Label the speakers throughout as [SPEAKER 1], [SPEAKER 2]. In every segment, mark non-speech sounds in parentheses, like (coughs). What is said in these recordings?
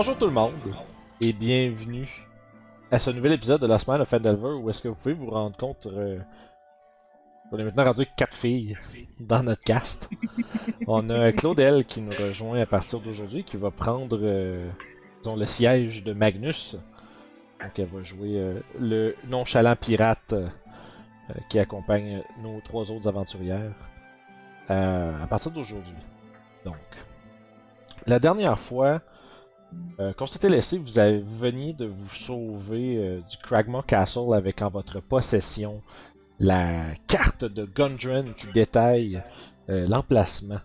[SPEAKER 1] Bonjour tout le monde et bienvenue à ce nouvel épisode de la semaine of Fandelver où est-ce que vous pouvez vous rendre compte euh, on est maintenant rendu quatre filles dans notre cast. (laughs) On a Claudel qui nous rejoint à partir d'aujourd'hui qui va prendre euh, disons, le siège de Magnus. Donc elle va jouer euh, le nonchalant pirate euh, qui accompagne nos trois autres aventurières euh, à partir d'aujourd'hui. Donc, la dernière fois, euh, qu'on s'était laissé, vous, avez, veniez de vous sauver euh, du Cragmaw Castle avec en votre possession la carte de Gundren qui détaille euh, l'emplacement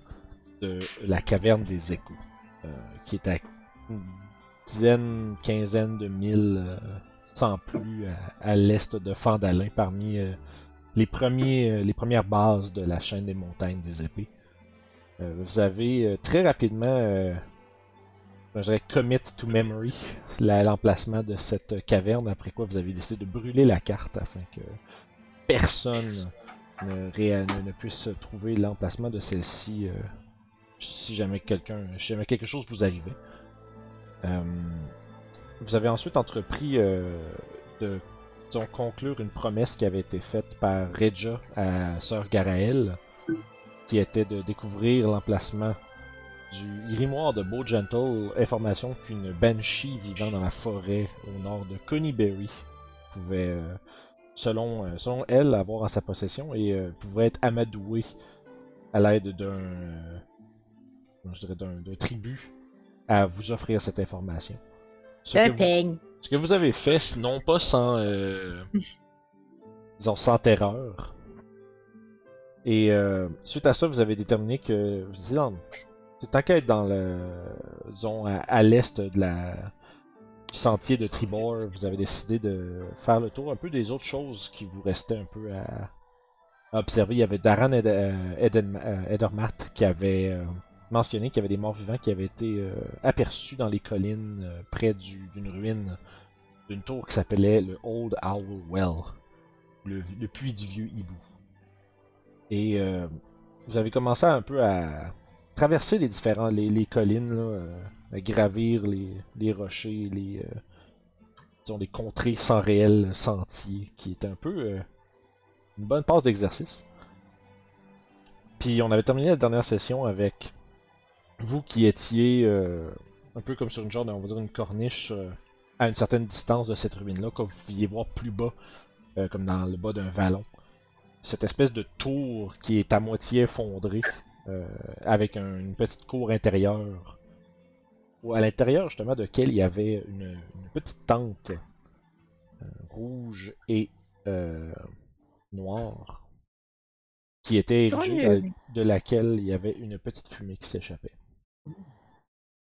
[SPEAKER 1] de la caverne des échos, euh, qui est à une dizaine, quinzaine de milles, sans plus, à, à l'est de Fandalin, parmi les, premiers, les premières bases de la chaîne des montagnes des épées. Vous avez très rapidement je dirais commit to memory la- l'emplacement de cette caverne, après quoi vous avez décidé de brûler la carte afin que personne ne, puisse trouver l'emplacement de celle-ci euh, si jamais quelqu'un si jamais quelque chose vous arrivait. Euh, vous avez ensuite entrepris euh, de conclure une promesse qui avait été faite par Reja à Sœur Garaël, qui était de découvrir l'emplacement du grimoire de Beau Gentle, information qu'une banshee vivant dans la forêt au nord de Conyberry pouvait, euh, selon, euh, selon elle, avoir en sa possession et euh, pouvait être amadouée à l'aide d'un, je dirais d'un, tribut à vous offrir cette information. Ce que, vous,
[SPEAKER 2] peigne.
[SPEAKER 1] ce que vous avez fait, non pas sans, euh, (laughs) disons, sans terreur. Et euh, suite à ça, vous avez déterminé que vous non, c'est tant qu'à être dans le, disons, à, l'est de la sentier de Tribord, vous avez décidé de faire le tour un peu des autres choses qui vous restaient un peu à, observer. Il y avait Daran Ed- euh, euh, Edermatt qui avait euh, mentionné qu'il y avait des morts vivants qui avaient été aperçus dans les collines près du- d'une ruine d'une tour qui s'appelait le Old Owl Well, le, puits du vieux hibou. Et vous avez commencé un peu à traverser les différents les, collines, euh, gravir les, les rochers, les euh, disons les contrées sans réel sentier, qui est un peu euh, une bonne passe d'exercice. Puis on avait terminé la dernière session avec vous qui étiez un peu comme sur une genre, de, on va dire une corniche à une certaine distance de cette ruine-là, que vous pouviez voir plus bas, comme dans le bas d'un vallon. Cette espèce de tour qui est à moitié effondrée, avec un- une petite cour intérieure, où à l'intérieur justement de laquelle il y avait une, une petite tente euh, rouge et euh, noire, qui était érigée, de, de laquelle il y avait une petite fumée qui s'échappait.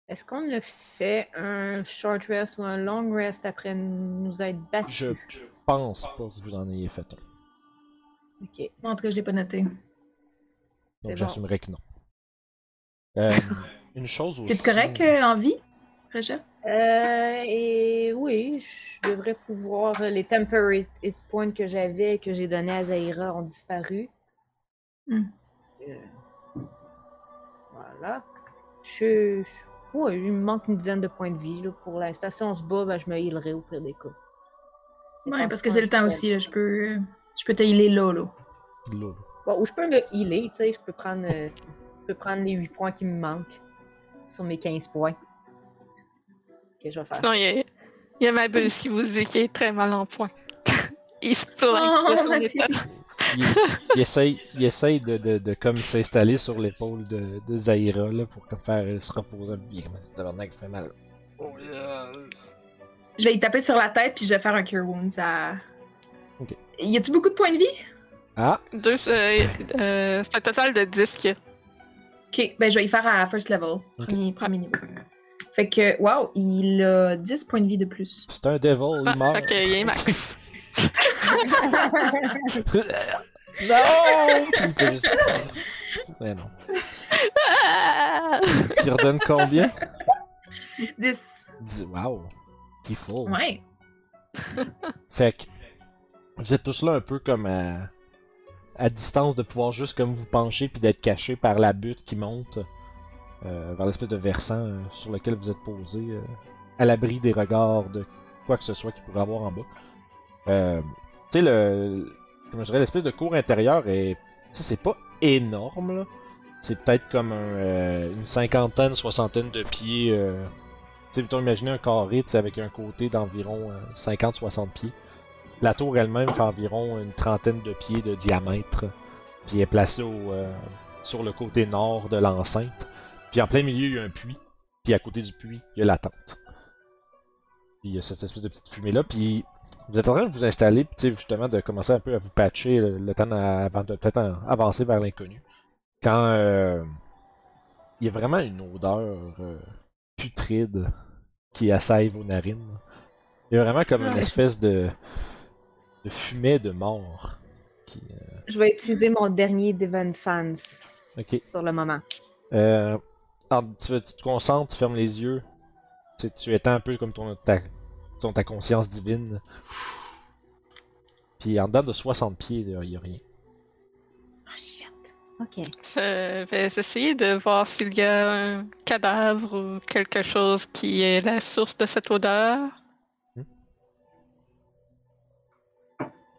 [SPEAKER 2] Est-ce qu'on a fait un short rest ou un long rest après nous être battus?
[SPEAKER 1] Je pense pas que vous en ayez fait un.
[SPEAKER 2] Ok.
[SPEAKER 3] En tout cas, je l'ai pas noté.
[SPEAKER 1] Donc
[SPEAKER 2] bon.
[SPEAKER 1] j'assumerais que non. (laughs) Euh, une chose aussi.
[SPEAKER 3] T'es correct euh, en vie, Régent?
[SPEAKER 2] Euh, et oui, je devrais pouvoir. Les temporary hit points que j'avais, que j'ai donnés à Zaira, ont disparu.
[SPEAKER 3] Hmm.
[SPEAKER 2] Euh, voilà. Je, je- ouais, il me manque une dizaine de points de vie. Là, pour l'instant, si on se bat, ben, je me healerai au pire des cas.
[SPEAKER 3] Ouais, parce que c'est le temps aussi, là. Je peux, euh, je peux te healer là, là.
[SPEAKER 2] Bon, ou je peux me healer, tu sais, je peux prendre, euh, je peux prendre les 8 points qui me manquent sur mes 15 points. Que je vais faire.
[SPEAKER 4] Sinon, il y a, il y a ma buse qui vous dit qu'il est très mal en point. (laughs) il se plaint
[SPEAKER 3] Oh,
[SPEAKER 4] de son état.
[SPEAKER 1] il, il essaye, il essaye de, de, de comme s'installer sur l'épaule de, de Zaira là, pour comme faire euh, se reposer. Puis il est comme ça, tabarnak, fait mal. Oh là.
[SPEAKER 3] Je vais y taper sur la tête, puis je vais faire un Cure Wounds à,
[SPEAKER 1] Ok.
[SPEAKER 3] Y a-tu beaucoup de points de vie?
[SPEAKER 1] Ah,
[SPEAKER 4] Deux, euh, euh, c'est un total de 10 qu'il y a.
[SPEAKER 3] Ok, ben je vais y faire à first level.
[SPEAKER 1] Ok.
[SPEAKER 3] Premier, premier niveau. Fait que, wow, il a 10 points de vie de plus.
[SPEAKER 1] c'est un devil, il
[SPEAKER 4] Ah,
[SPEAKER 1] meurt.
[SPEAKER 4] fait qu'il est max. (laughs)
[SPEAKER 1] non! Il peut juste- Mais non.
[SPEAKER 4] Ah!
[SPEAKER 1] Tu redonnes combien?
[SPEAKER 3] 10.
[SPEAKER 1] Dis- Wow. Qui full.
[SPEAKER 3] Ouais.
[SPEAKER 1] Fait que vous êtes tous là un peu comme à, à distance de pouvoir juste comme vous pencher puis d'être caché par la butte qui monte euh, vers l'espèce de versant euh, sur lequel vous êtes posé euh, à l'abri des regards de quoi que ce soit qu'il pourrait avoir en bas. Tu sais le je dirais l'espèce de cour intérieure est c'est pas énorme. C'est peut-être comme un, une cinquantaine, soixantaine de pieds tu sais, imaginez un carré, avec un côté d'environ euh, 50-60 pieds. La tour elle-même fait environ une trentaine de pieds de diamètre, puis est placée au, euh, sur le côté nord de l'enceinte. Puis en plein milieu, il y a un puits, puis à côté du puits, il y a la tente. Puis il y a cette espèce de petite fumée-là, puis vous êtes en train de vous installer, puis tu sais, justement, de commencer un peu à vous patcher le, le temps avant de peut-être avancer vers l'inconnu. Quand euh, il y a vraiment une odeur euh, putride qui assaille vos narines. Il y a vraiment comme une
[SPEAKER 2] Ouais.
[SPEAKER 1] espèce de, de fumée de mort. Qui, euh,
[SPEAKER 2] Je vais utiliser mon dernier Divine Sense
[SPEAKER 1] Ok.
[SPEAKER 2] pour le moment.
[SPEAKER 1] Euh, alors, tu, tu te concentres, tu fermes les yeux. Tu, tu étends un peu comme ton, ta, ton- ta conscience divine. Puis en dedans de 60 pieds, il n'y a rien.
[SPEAKER 2] Oh shit. Ok.
[SPEAKER 4] Je vais essayer de voir s'il y a un cadavre ou quelque chose qui est la source de cette odeur.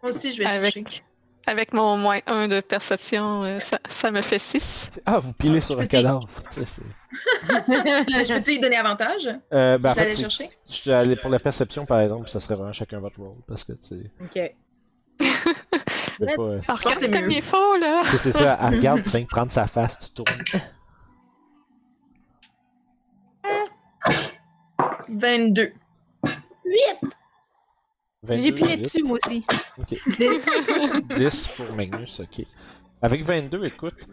[SPEAKER 3] Moi aussi, je vais chercher.
[SPEAKER 4] Avec, avec mon moins 1 de perception, euh, ça, ça me fait 6.
[SPEAKER 1] Ah, vous pilez sur un
[SPEAKER 3] peux dire-
[SPEAKER 1] cadavre.
[SPEAKER 3] Ben, (laughs) je peux-tu lui donner avantage?
[SPEAKER 1] Euh,
[SPEAKER 3] Si
[SPEAKER 1] ben, en
[SPEAKER 3] je
[SPEAKER 1] fait,
[SPEAKER 3] chercher?
[SPEAKER 1] je suis allé pour la perception, par exemple, ça serait vraiment chacun votre rôle. Parce que, tu sais,
[SPEAKER 2] Ok.
[SPEAKER 1] pas, euh,
[SPEAKER 4] Alors,
[SPEAKER 3] que c'est
[SPEAKER 4] regarde comme
[SPEAKER 3] mieux.
[SPEAKER 4] il est faux, là!
[SPEAKER 1] C'est ça, elle (laughs) regarde, tu viens de prendre sa face, tu tournes.
[SPEAKER 3] 22.
[SPEAKER 1] 22,
[SPEAKER 2] J'ai plié dessus, moi aussi.
[SPEAKER 1] Ok. (laughs)
[SPEAKER 2] 10.
[SPEAKER 1] 10 (laughs) pour Magnus, ok. Avec 22, écoute,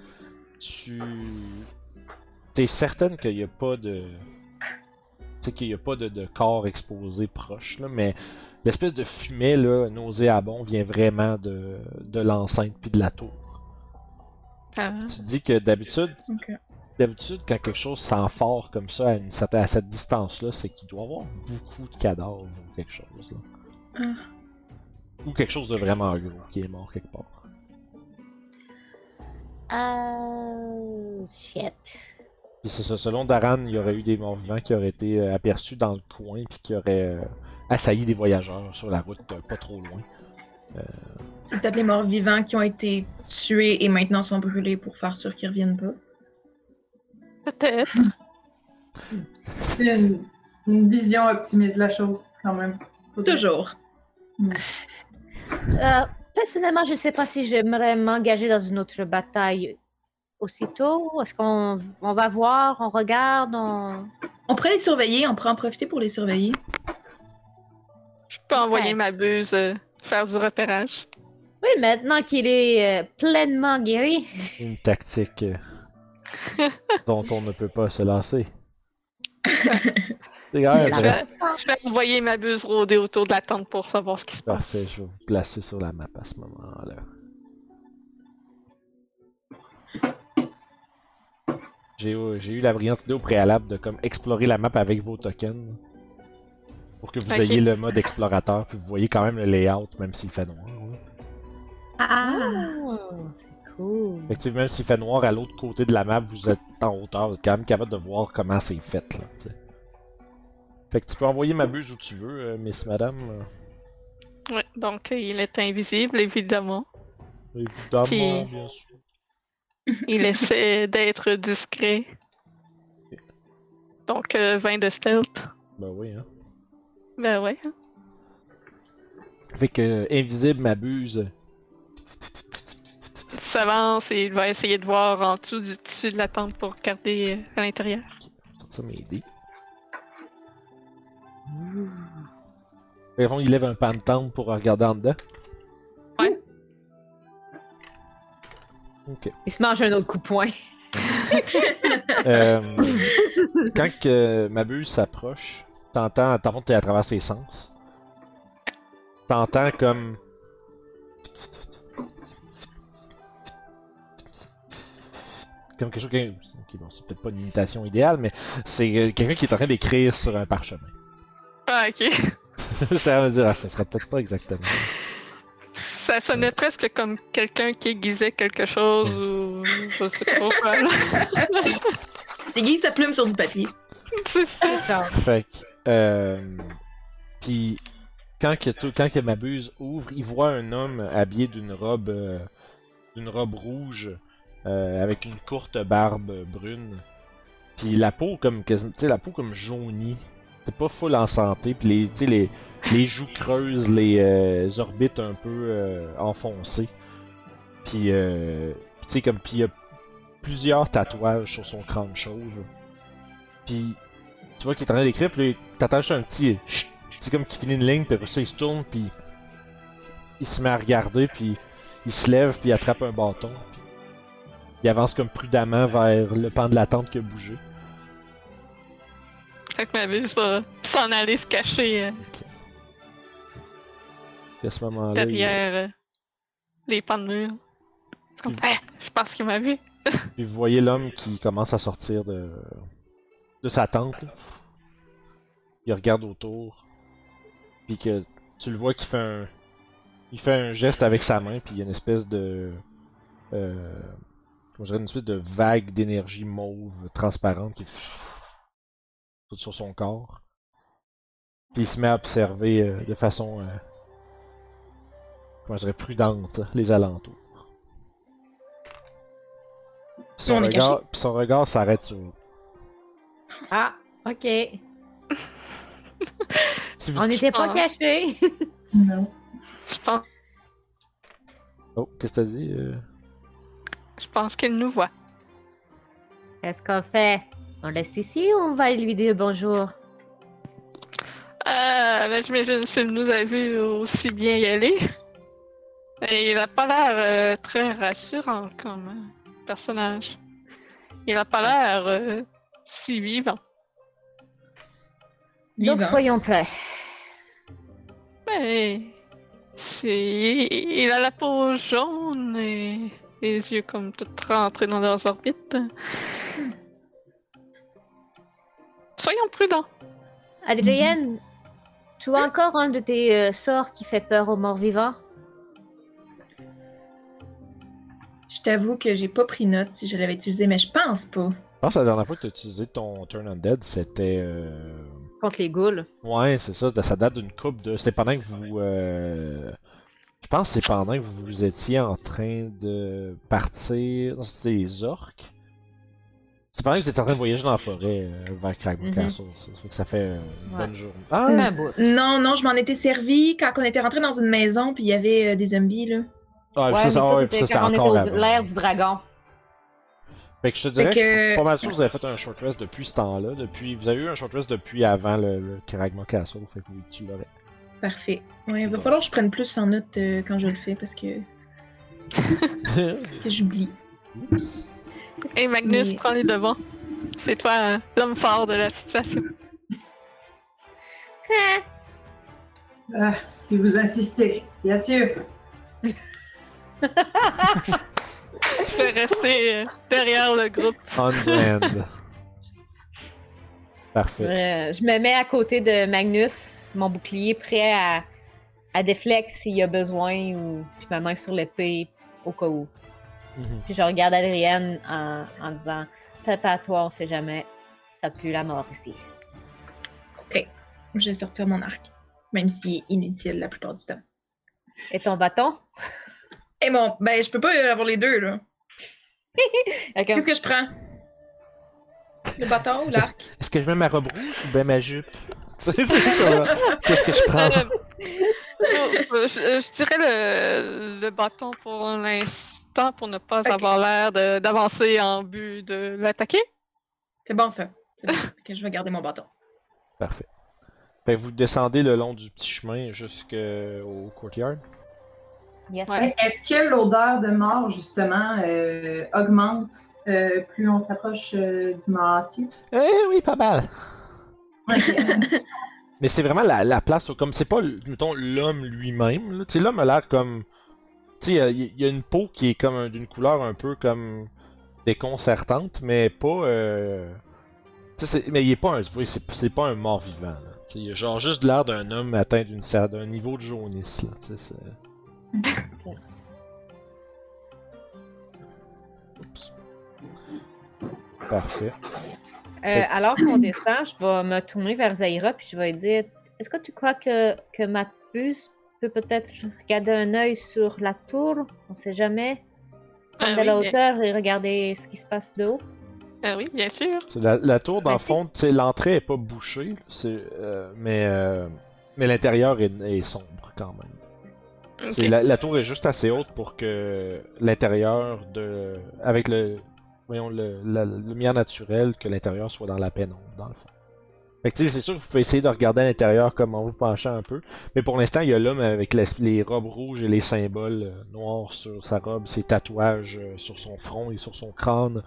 [SPEAKER 1] tu. T'es certaine qu'il n'y a pas de. Tu sais, qu'il n'y a pas de, de corps exposé proche, là, mais l'espèce de fumée, là, nauséabond, vient vraiment de, de l'enceinte puis de la tour.
[SPEAKER 4] Ah.
[SPEAKER 1] Tu dis que d'habitude, d'habitude, quand quelque chose sent fort comme ça à, une certaine, à cette distance-là, c'est qu'il doit y avoir beaucoup de cadavres ou quelque chose. Là.
[SPEAKER 3] Ah.
[SPEAKER 1] Ou quelque chose de vraiment gros qui est mort quelque part.
[SPEAKER 2] Oh shit.
[SPEAKER 1] Puis c'est ça, selon Daran, il y aurait eu des morts vivants qui auraient été euh, aperçus dans le coin puis qui auraient euh, assailli des voyageurs sur la route euh, pas trop loin.
[SPEAKER 3] C'est peut-être les morts vivants qui ont été tués et maintenant sont brûlés pour faire sûr qu'ils reviennent pas.
[SPEAKER 4] Peut-être.
[SPEAKER 5] C'est une, une vision optimiste de la chose, quand même.
[SPEAKER 3] Toujours.
[SPEAKER 2] Euh, personnellement, je sais pas si j'aimerais m'engager dans une autre bataille aussitôt. Est-ce qu'on on va voir, on regarde, on...
[SPEAKER 3] On pourrait les surveiller, on pourrait en profiter pour les surveiller.
[SPEAKER 4] Je peux envoyer
[SPEAKER 2] Ouais.
[SPEAKER 4] ma buse euh, faire du repérage.
[SPEAKER 2] Oui, maintenant qu'il est euh, pleinement guéri.
[SPEAKER 1] Une tactique (laughs) dont on ne peut pas se lasser. (laughs) Grave,
[SPEAKER 4] Je vais, je vais envoyer ma buse rôder autour de la tente pour savoir ce qui se passe.
[SPEAKER 1] Parfait, je vais vous placer sur la map à ce moment-là. J'ai eu, la brillante idée au préalable de comme explorer la map avec vos tokens. Pour que vous ayez le mode explorateur, puis vous voyez quand même le layout, même s'il fait noir. hein.
[SPEAKER 3] Ah!
[SPEAKER 2] Oh, c'est cool.
[SPEAKER 1] Même s'il fait noir à l'autre côté de la map, vous êtes en hauteur, vous êtes quand même capable de voir comment c'est fait. Là. Fait que tu peux envoyer ma buse où tu veux, euh, Miss Madame. euh,
[SPEAKER 4] Ouais, donc euh, il est invisible, évidemment.
[SPEAKER 1] Évidemment,
[SPEAKER 4] Puis-
[SPEAKER 1] bien sûr.
[SPEAKER 4] Il essaie d'être discret. Donc euh, 20 de stealth.
[SPEAKER 1] Ben oui, hein.
[SPEAKER 4] Ben ouais. hein.
[SPEAKER 1] Fait que euh, invisible m'abuse.
[SPEAKER 4] Il s'avance et il va essayer de voir en dessous du tissu de la tente pour regarder euh, à l'intérieur.
[SPEAKER 1] sortir mes dés. Véron, il lève un pantone pour regarder en dedans. Ouais. Ok.
[SPEAKER 2] Il se mange un autre coup de poing. (laughs)
[SPEAKER 1] euh, quand que ma s'approche, t'entends, t'en t'es à travers ses sens. T'entends comme. Comme quelque chose qui. Ok, bon, c'est peut-être pas une imitation idéale, mais c'est euh, quelqu'un qui est en train d'écrire sur un parchemin.
[SPEAKER 4] Ah, ok. (laughs)
[SPEAKER 1] ça veut dire, ah, ça serait peut-être pas exactement.
[SPEAKER 4] Ça sonnait presque comme quelqu'un qui aiguisait quelque chose ou je sais pas quoi. là. (laughs)
[SPEAKER 3] Déguise sa plume sur du papier. (laughs)
[SPEAKER 4] C'est ça.
[SPEAKER 1] Fait que, euh, puis quand que tout, quand que Mabuse ouvre, il voit un homme habillé d'une robe, euh, d'une robe rouge euh, avec une courte barbe brune, puis la peau comme, quasi- tu sais, la peau comme jaunie. C'est pas full en santé, puis les, les, les joues creuses, les euh, orbites un peu euh, enfoncées. Puis, euh, tu comme, puis il y a plusieurs tatouages sur son crâne chauve. Puis, tu vois qu'il est en train d'écrire, puis t'attache un petit. C'est comme qu'il finit une ligne, puis après ça, il se tourne, puis il se met à regarder, puis il se lève, puis il attrape un bâton. Puis il avance comme prudemment vers le pan de la tente qui a bougé.
[SPEAKER 4] Fait que ma buse va s'en aller se cacher euh,
[SPEAKER 1] Puis à ce moment-là,
[SPEAKER 4] derrière euh, les pans de mur. Comme,
[SPEAKER 1] Il-
[SPEAKER 4] Ah, je pense qu'il m'a vu.
[SPEAKER 1] puis vous voyez l'homme qui commence à sortir de, de sa tente. là. Il regarde autour, puis que tu le vois qu'il fait un, il fait un geste avec sa main, puis il y a une espèce de, euh, comment je dirais, une espèce de vague d'énergie mauve transparente qui tout sur son corps. Puis il se met à observer euh, de façon, euh, comment je dirais, prudente les alentours. Puis son regard, puis son regard s'arrête sur vous.
[SPEAKER 2] Ah, ok. (laughs)
[SPEAKER 1] Si vous-
[SPEAKER 2] On n'était pas
[SPEAKER 4] Ah.
[SPEAKER 2] cachés.
[SPEAKER 5] Non.
[SPEAKER 4] Je pense,
[SPEAKER 1] Oh, qu'est-ce que t'as dit? euh?
[SPEAKER 4] je pense qu'il nous voit.
[SPEAKER 2] Qu'est-ce qu'on fait? On reste ici ou on va lui dire bonjour?
[SPEAKER 4] Euh, ben, j'imagine s'il nous a vu aussi bien y aller. Et il a pas l'air euh, très rassurant comme euh, personnage. Il a pas l'air euh, si vivant.
[SPEAKER 2] Donc
[SPEAKER 3] Vivant.
[SPEAKER 2] soyons prêts.
[SPEAKER 4] Mais c'est... il a la peau jaune et les yeux comme tout rentrés dans leurs orbites. Soyons prudents.
[SPEAKER 2] Adrienne, tu as encore un de tes euh, sorts qui fait peur aux morts vivants?
[SPEAKER 3] Je t'avoue que j'ai pas pris note si je l'avais utilisé, mais je pense pas.
[SPEAKER 1] Je pense que la dernière fois que tu as utilisé ton Turn Undead, c'était. Euh...
[SPEAKER 2] Contre les ghouls.
[SPEAKER 1] Ouais, c'est ça, ça date d'une coupe de. C'était pendant que vous. Euh... Je pense que c'est pendant que vous étiez en train de partir. Non, c'était les orques. C'est que vous étiez en train de voyager dans la forêt euh, vers Cragmore
[SPEAKER 2] Mhm.
[SPEAKER 1] Castle. Ça fait que ça fait euh, une
[SPEAKER 2] Ouais.
[SPEAKER 1] bonne journée. Ah!
[SPEAKER 2] bout.
[SPEAKER 3] Non, non, je m'en étais servi quand on était rentré dans une maison puis il y avait euh, des zombies là.
[SPEAKER 1] Ah,
[SPEAKER 2] Ouais,
[SPEAKER 1] ça, ça,
[SPEAKER 2] ça,
[SPEAKER 1] ouais, puis
[SPEAKER 2] c'était
[SPEAKER 1] encore
[SPEAKER 2] l'air du dragon.
[SPEAKER 1] Fait que je te dirais que, je suis pas mal sûr que vous avez fait un short rest depuis ce temps-là. Depuis... Vous avez eu un short rest depuis avant le, le Cragmore Castle. Fait que oui, tu l'aurais.
[SPEAKER 3] Parfait. Ouais, il va
[SPEAKER 1] Bon.
[SPEAKER 3] falloir que je prenne plus en note euh, quand je le fais parce que, (laughs) que j'oublie.
[SPEAKER 1] Oups.
[SPEAKER 4] Et Magnus
[SPEAKER 3] Mais-
[SPEAKER 4] prend les devants. C'est toi euh, l'homme fort de la situation. (laughs)
[SPEAKER 5] Ah, si vous insistez, bien sûr.
[SPEAKER 4] Je vais rester euh, derrière le groupe.
[SPEAKER 1] On brand. Parfait.
[SPEAKER 2] Euh, je me mets à côté de Magnus, mon bouclier prêt à, à déflect s'il y a besoin, ou puis ma main sur l'épée au cas où.
[SPEAKER 1] Mhm.
[SPEAKER 2] Puis je regarde Adrienne en, en disant Prépare-toi, on sait jamais, ça pue la mort ici.
[SPEAKER 3] Je vais sortir mon arc, même s'il est inutile la plupart du temps.
[SPEAKER 2] Et ton bâton?
[SPEAKER 3] Et bon, ben je peux pas avoir les deux là. (laughs) Qu'est-ce que je prends? Le bâton ou l'arc?
[SPEAKER 1] Est-ce que je mets ma robe rouge ou ben ma jupe? (laughs) Qu'est-ce que je prends?
[SPEAKER 4] Euh, (laughs) je, je dirais le, le bâton pour l'instant pour ne pas avoir l'air d'avancer en but de l'attaquer?
[SPEAKER 3] C'est bon ça. C'est bon. Ok, je vais garder mon bâton.
[SPEAKER 1] Parfait. Fait que vous descendez le long du petit chemin jusqu'au courtyard?
[SPEAKER 2] Yes.
[SPEAKER 4] Ouais.
[SPEAKER 5] Est-ce que l'odeur de mort, justement, euh, augmente euh, plus on s'approche euh, du Maassi?
[SPEAKER 1] Eh oui, pas mal. (laughs) Mais c'est vraiment la, la place, où, comme c'est pas, mettons, l'homme lui-même. l'homme a l'air comme. Tu sais, il y, a- il y a une peau qui est comme un- d'une couleur un peu comme déconcertante, mais pas. Euh... mais il est pas un. c'est c'est pas un mort vivant. Là. Tu sais, il a genre juste l'air d'un homme atteint d'une d'un niveau de jaunisse. Là. Tu sais, c'est- Oups. (laughs) Parfait.
[SPEAKER 2] Euh, alors qu'on descend, je vais me tourner vers Zaira puis je vais lui dire Est-ce que tu crois que, que ma puce peut peut-être garder un œil sur la tour On sait jamais. Prendre
[SPEAKER 4] Ah
[SPEAKER 2] de la
[SPEAKER 4] bien-
[SPEAKER 2] hauteur et regarder ce qui se passe de haut.
[SPEAKER 4] Ah oui, bien sûr.
[SPEAKER 1] La, la tour, dans le fond, l'entrée est pas bouchée, euh, mais, euh, mais l'intérieur est, est sombre quand même. La, la tour est juste assez haute pour que l'intérieur de. avec le. Voyons, le, la, la lumière naturelle, que l'intérieur soit dans la pénombre, dans le fond. Fait que c'est sûr que vous pouvez essayer de regarder à l'intérieur comme en vous penchant un peu, mais pour l'instant, il y a l'homme avec les, les robes rouges et les symboles euh, noirs sur sa robe, ses tatouages euh, sur son front et sur son crâne,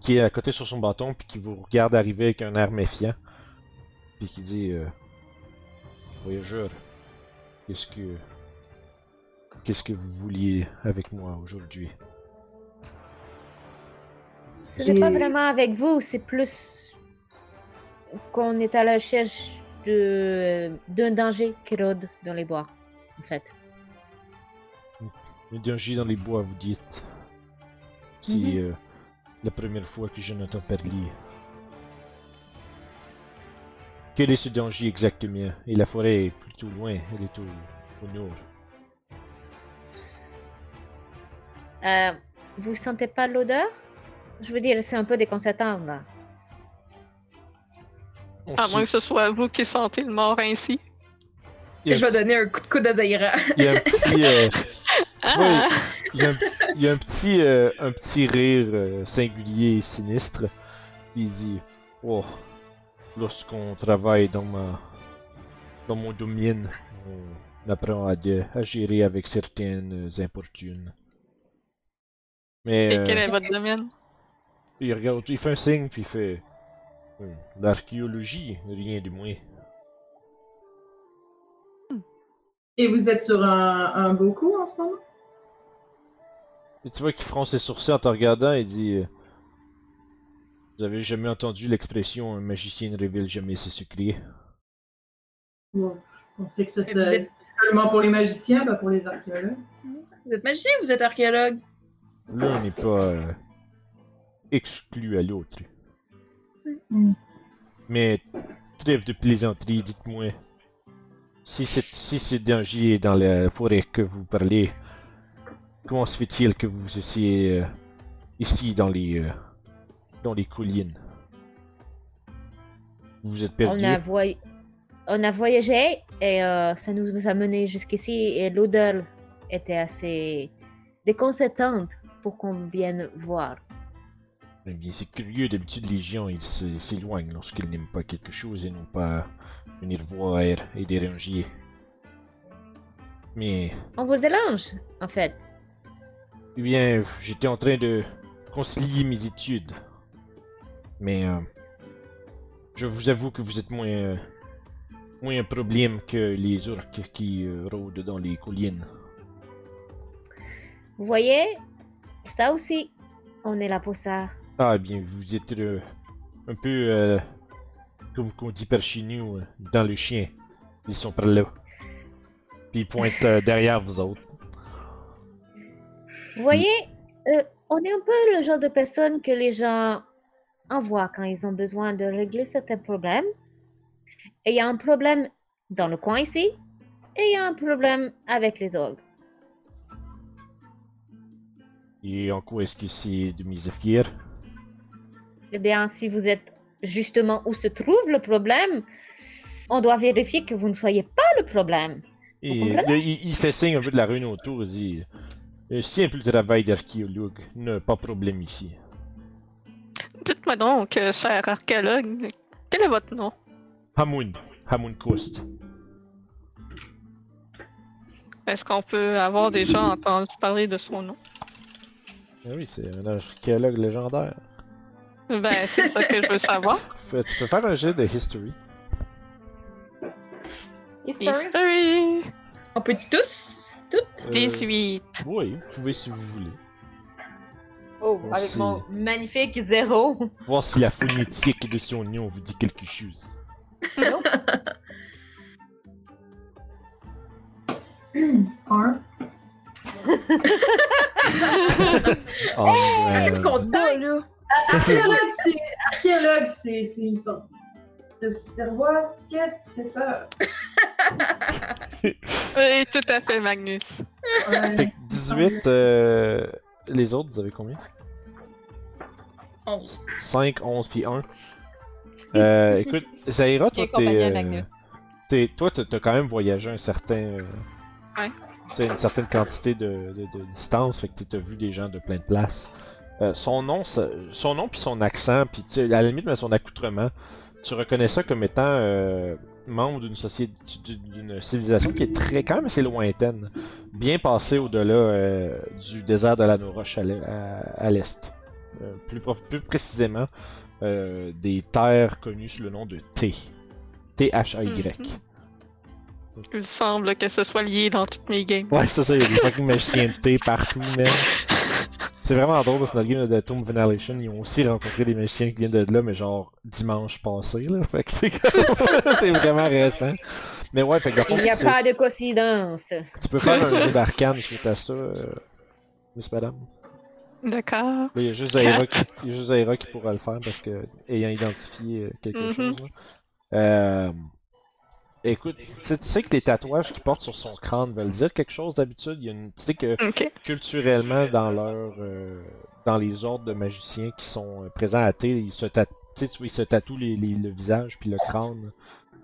[SPEAKER 1] qui est à côté sur son bâton, puis qui vous regarde arriver avec un air méfiant, puis qui dit euh, Voyageur, qu'est-ce que. Qu'est-ce que vous vouliez avec moi aujourd'hui?
[SPEAKER 2] Ce n'est pas vraiment avec vous, c'est plus qu'on est à la recherche d'un danger qui rôde dans les bois, en fait.
[SPEAKER 1] Un danger dans les bois, vous dites. C'est
[SPEAKER 2] Mhm.
[SPEAKER 1] euh, la première fois que je n'entends parler. Quel est ce danger exactement? Et la forêt est plutôt loin, elle est au, au nord.
[SPEAKER 2] Euh, vous sentez pas l'odeur? Je veux dire, c'est un peu déconcertant, là.
[SPEAKER 1] On
[SPEAKER 4] À moins que ce soit vous qui sentez le mort ainsi.
[SPEAKER 3] Et je vais
[SPEAKER 1] petit-
[SPEAKER 3] donner un coup de coude à Zaira.
[SPEAKER 1] Il y a un petit. euh, tu vois,
[SPEAKER 4] Ah!
[SPEAKER 1] il y a un, il y a un petit, euh, un petit rire euh, singulier et sinistre. Il dit Oh, lorsqu'on travaille dans ma. dans mon domaine, on apprend à, de- à gérer avec certaines importunes. Mais
[SPEAKER 4] Et quel
[SPEAKER 1] euh,
[SPEAKER 4] est votre domaine?
[SPEAKER 1] il regarde, il fait un signe puis il fait L'archéologie, rien de moins.
[SPEAKER 5] Et vous êtes sur un, un beau coup en ce moment?
[SPEAKER 1] Et tu vois qu'il fronce ses sourcils en te regardant et dit euh, Vous avez jamais entendu l'expression un magicien ne révèle jamais ses secrets
[SPEAKER 5] Bon, je pensais que ça,
[SPEAKER 3] vous êtes-
[SPEAKER 5] seulement pour les magiciens, pas pour les archéologues.
[SPEAKER 3] Vous êtes magicien ou vous êtes archéologue?
[SPEAKER 1] L'un n'est pas euh, exclu à l'autre.
[SPEAKER 5] Mm.
[SPEAKER 1] Mais trêve de plaisanterie, dites-moi. Si, c'est- si ce danger est dans la forêt que vous parlez, comment se fait-il que vous essayez euh, ici dans les euh, dans les collines? Vous vous êtes
[SPEAKER 2] On
[SPEAKER 1] perdu?
[SPEAKER 2] a, voy- on a voyagé et euh, ça nous a mené jusqu'ici et l'odeur était assez déconcertante pour qu'on vienne voir.
[SPEAKER 1] Eh bien, c'est curieux, d'habitude les gens ils s'éloignent lorsqu'ils n'aiment pas quelque chose et non pas venir voir et déranger. Mais,
[SPEAKER 2] On vous dérange, en fait.
[SPEAKER 1] eh bien, j'étais en train de concilier mes études. Mais, euh, je vous avoue que vous êtes moins, euh, moins un problème que les orques qui euh, rôdent dans les collines.
[SPEAKER 2] Vous voyez, ça aussi, on est là pour ça.
[SPEAKER 1] Ah, bien, vous êtes euh, un peu, euh, comme qu'on dit par chez nous, euh, dans le chien. Ils sont par là. Puis ils pointent euh, (laughs) derrière vous autres.
[SPEAKER 2] Vous voyez, on est un peu le genre de personne que les gens envoient quand ils ont besoin de régler certains problèmes. Et il y a un problème dans le coin ici, et il y a un problème avec les orgues.
[SPEAKER 1] Et en quoi est-ce que c'est de mise à fier?
[SPEAKER 2] Eh bien, si vous êtes justement où se trouve le problème, on doit vérifier que vous ne soyez pas le problème.
[SPEAKER 1] Et il, il fait signe un peu de la rune autour, il dit euh, Simple travail d'archéologue, ne pas problème ici.
[SPEAKER 4] Dites-moi donc, euh, cher archéologue, quel est votre nom?
[SPEAKER 1] Hamoun, Hamoun Kost.
[SPEAKER 4] Est-ce qu'on peut avoir déjà entendu parler de son nom?
[SPEAKER 1] Ah oui, c'est un archéologue légendaire.
[SPEAKER 4] Ben, c'est ça que je veux savoir. (laughs)
[SPEAKER 1] Tu peux faire un jet de history.
[SPEAKER 2] History?
[SPEAKER 4] History!
[SPEAKER 3] On peut-tu tous? Toutes?
[SPEAKER 1] Euh,
[SPEAKER 4] 18.
[SPEAKER 1] Oui, vous pouvez si vous voulez.
[SPEAKER 2] Oh, avec mon magnifique zéro.
[SPEAKER 1] Voir si la phonétique de son nom vous dit quelque chose.
[SPEAKER 5] Un.
[SPEAKER 1] Oh, (laughs)
[SPEAKER 3] Qu'est-ce qu'on se bat, là?
[SPEAKER 5] Archéologue, c'est. Archéologue, c'est c'est une sorte de cerveau, c'est ça? (laughs)
[SPEAKER 4] Oui, tout à fait, Magnus.
[SPEAKER 5] Ouais.
[SPEAKER 1] Fait que 18, euh, les autres, vous avez combien?
[SPEAKER 3] 11.
[SPEAKER 1] 5, 11 puis 1. Euh, écoute, Zaira, toi, t'es. Euh, t'es- toi, t'as quand même voyagé un certain. euh,
[SPEAKER 4] Ouais.
[SPEAKER 1] une certaine quantité de, de, de distance, fait que t'as vu des gens de plein de places. Euh, son nom, son nom puis son accent, puis à la limite, mais son accoutrement, tu reconnais ça comme étant euh, membre d'une société, d'une civilisation qui est très quand même assez lointaine, bien passée au-delà euh, du désert de la Noroche à l'e- à- à l'est. Plus, précisément, des terres connues sous le nom de T. T-H-A-Y.
[SPEAKER 4] Il semble que ce soit lié dans toutes mes games.
[SPEAKER 1] Ouais, c'est ça, il y a des fucking magiciens de thé partout, man. (laughs) C'est vraiment drôle parce que dans le game de Tomb of Annihilation, ils ont aussi rencontré des magiciens qui viennent de là, mais genre dimanche passé, là. (laughs) Fait que c'est comme- (laughs) c'est vraiment récent. Mais ouais, fait que fond,
[SPEAKER 2] Il n'y a pas de coïncidence.
[SPEAKER 1] tu peux faire un (laughs) jeu d'arcane suite à ça, euh, Miss Madame.
[SPEAKER 4] D'accord.
[SPEAKER 1] Là, il y a juste Zaira qui, il y a juste Zaira qui pourra le faire parce que, ayant identifié euh, quelque
[SPEAKER 4] Mhm.
[SPEAKER 1] chose. là. Euh, écoute, tu sais- que les tatouages qu'il porte sur son crâne veulent dire quelque chose d'habitude. Il y a une, tu sais que culturellement dans leur, euh, dans les ordres de magiciens qui sont euh, présents à Thé, ils se tatouent, tu vois, ils se tatouent les, les- le visage puis le crâne.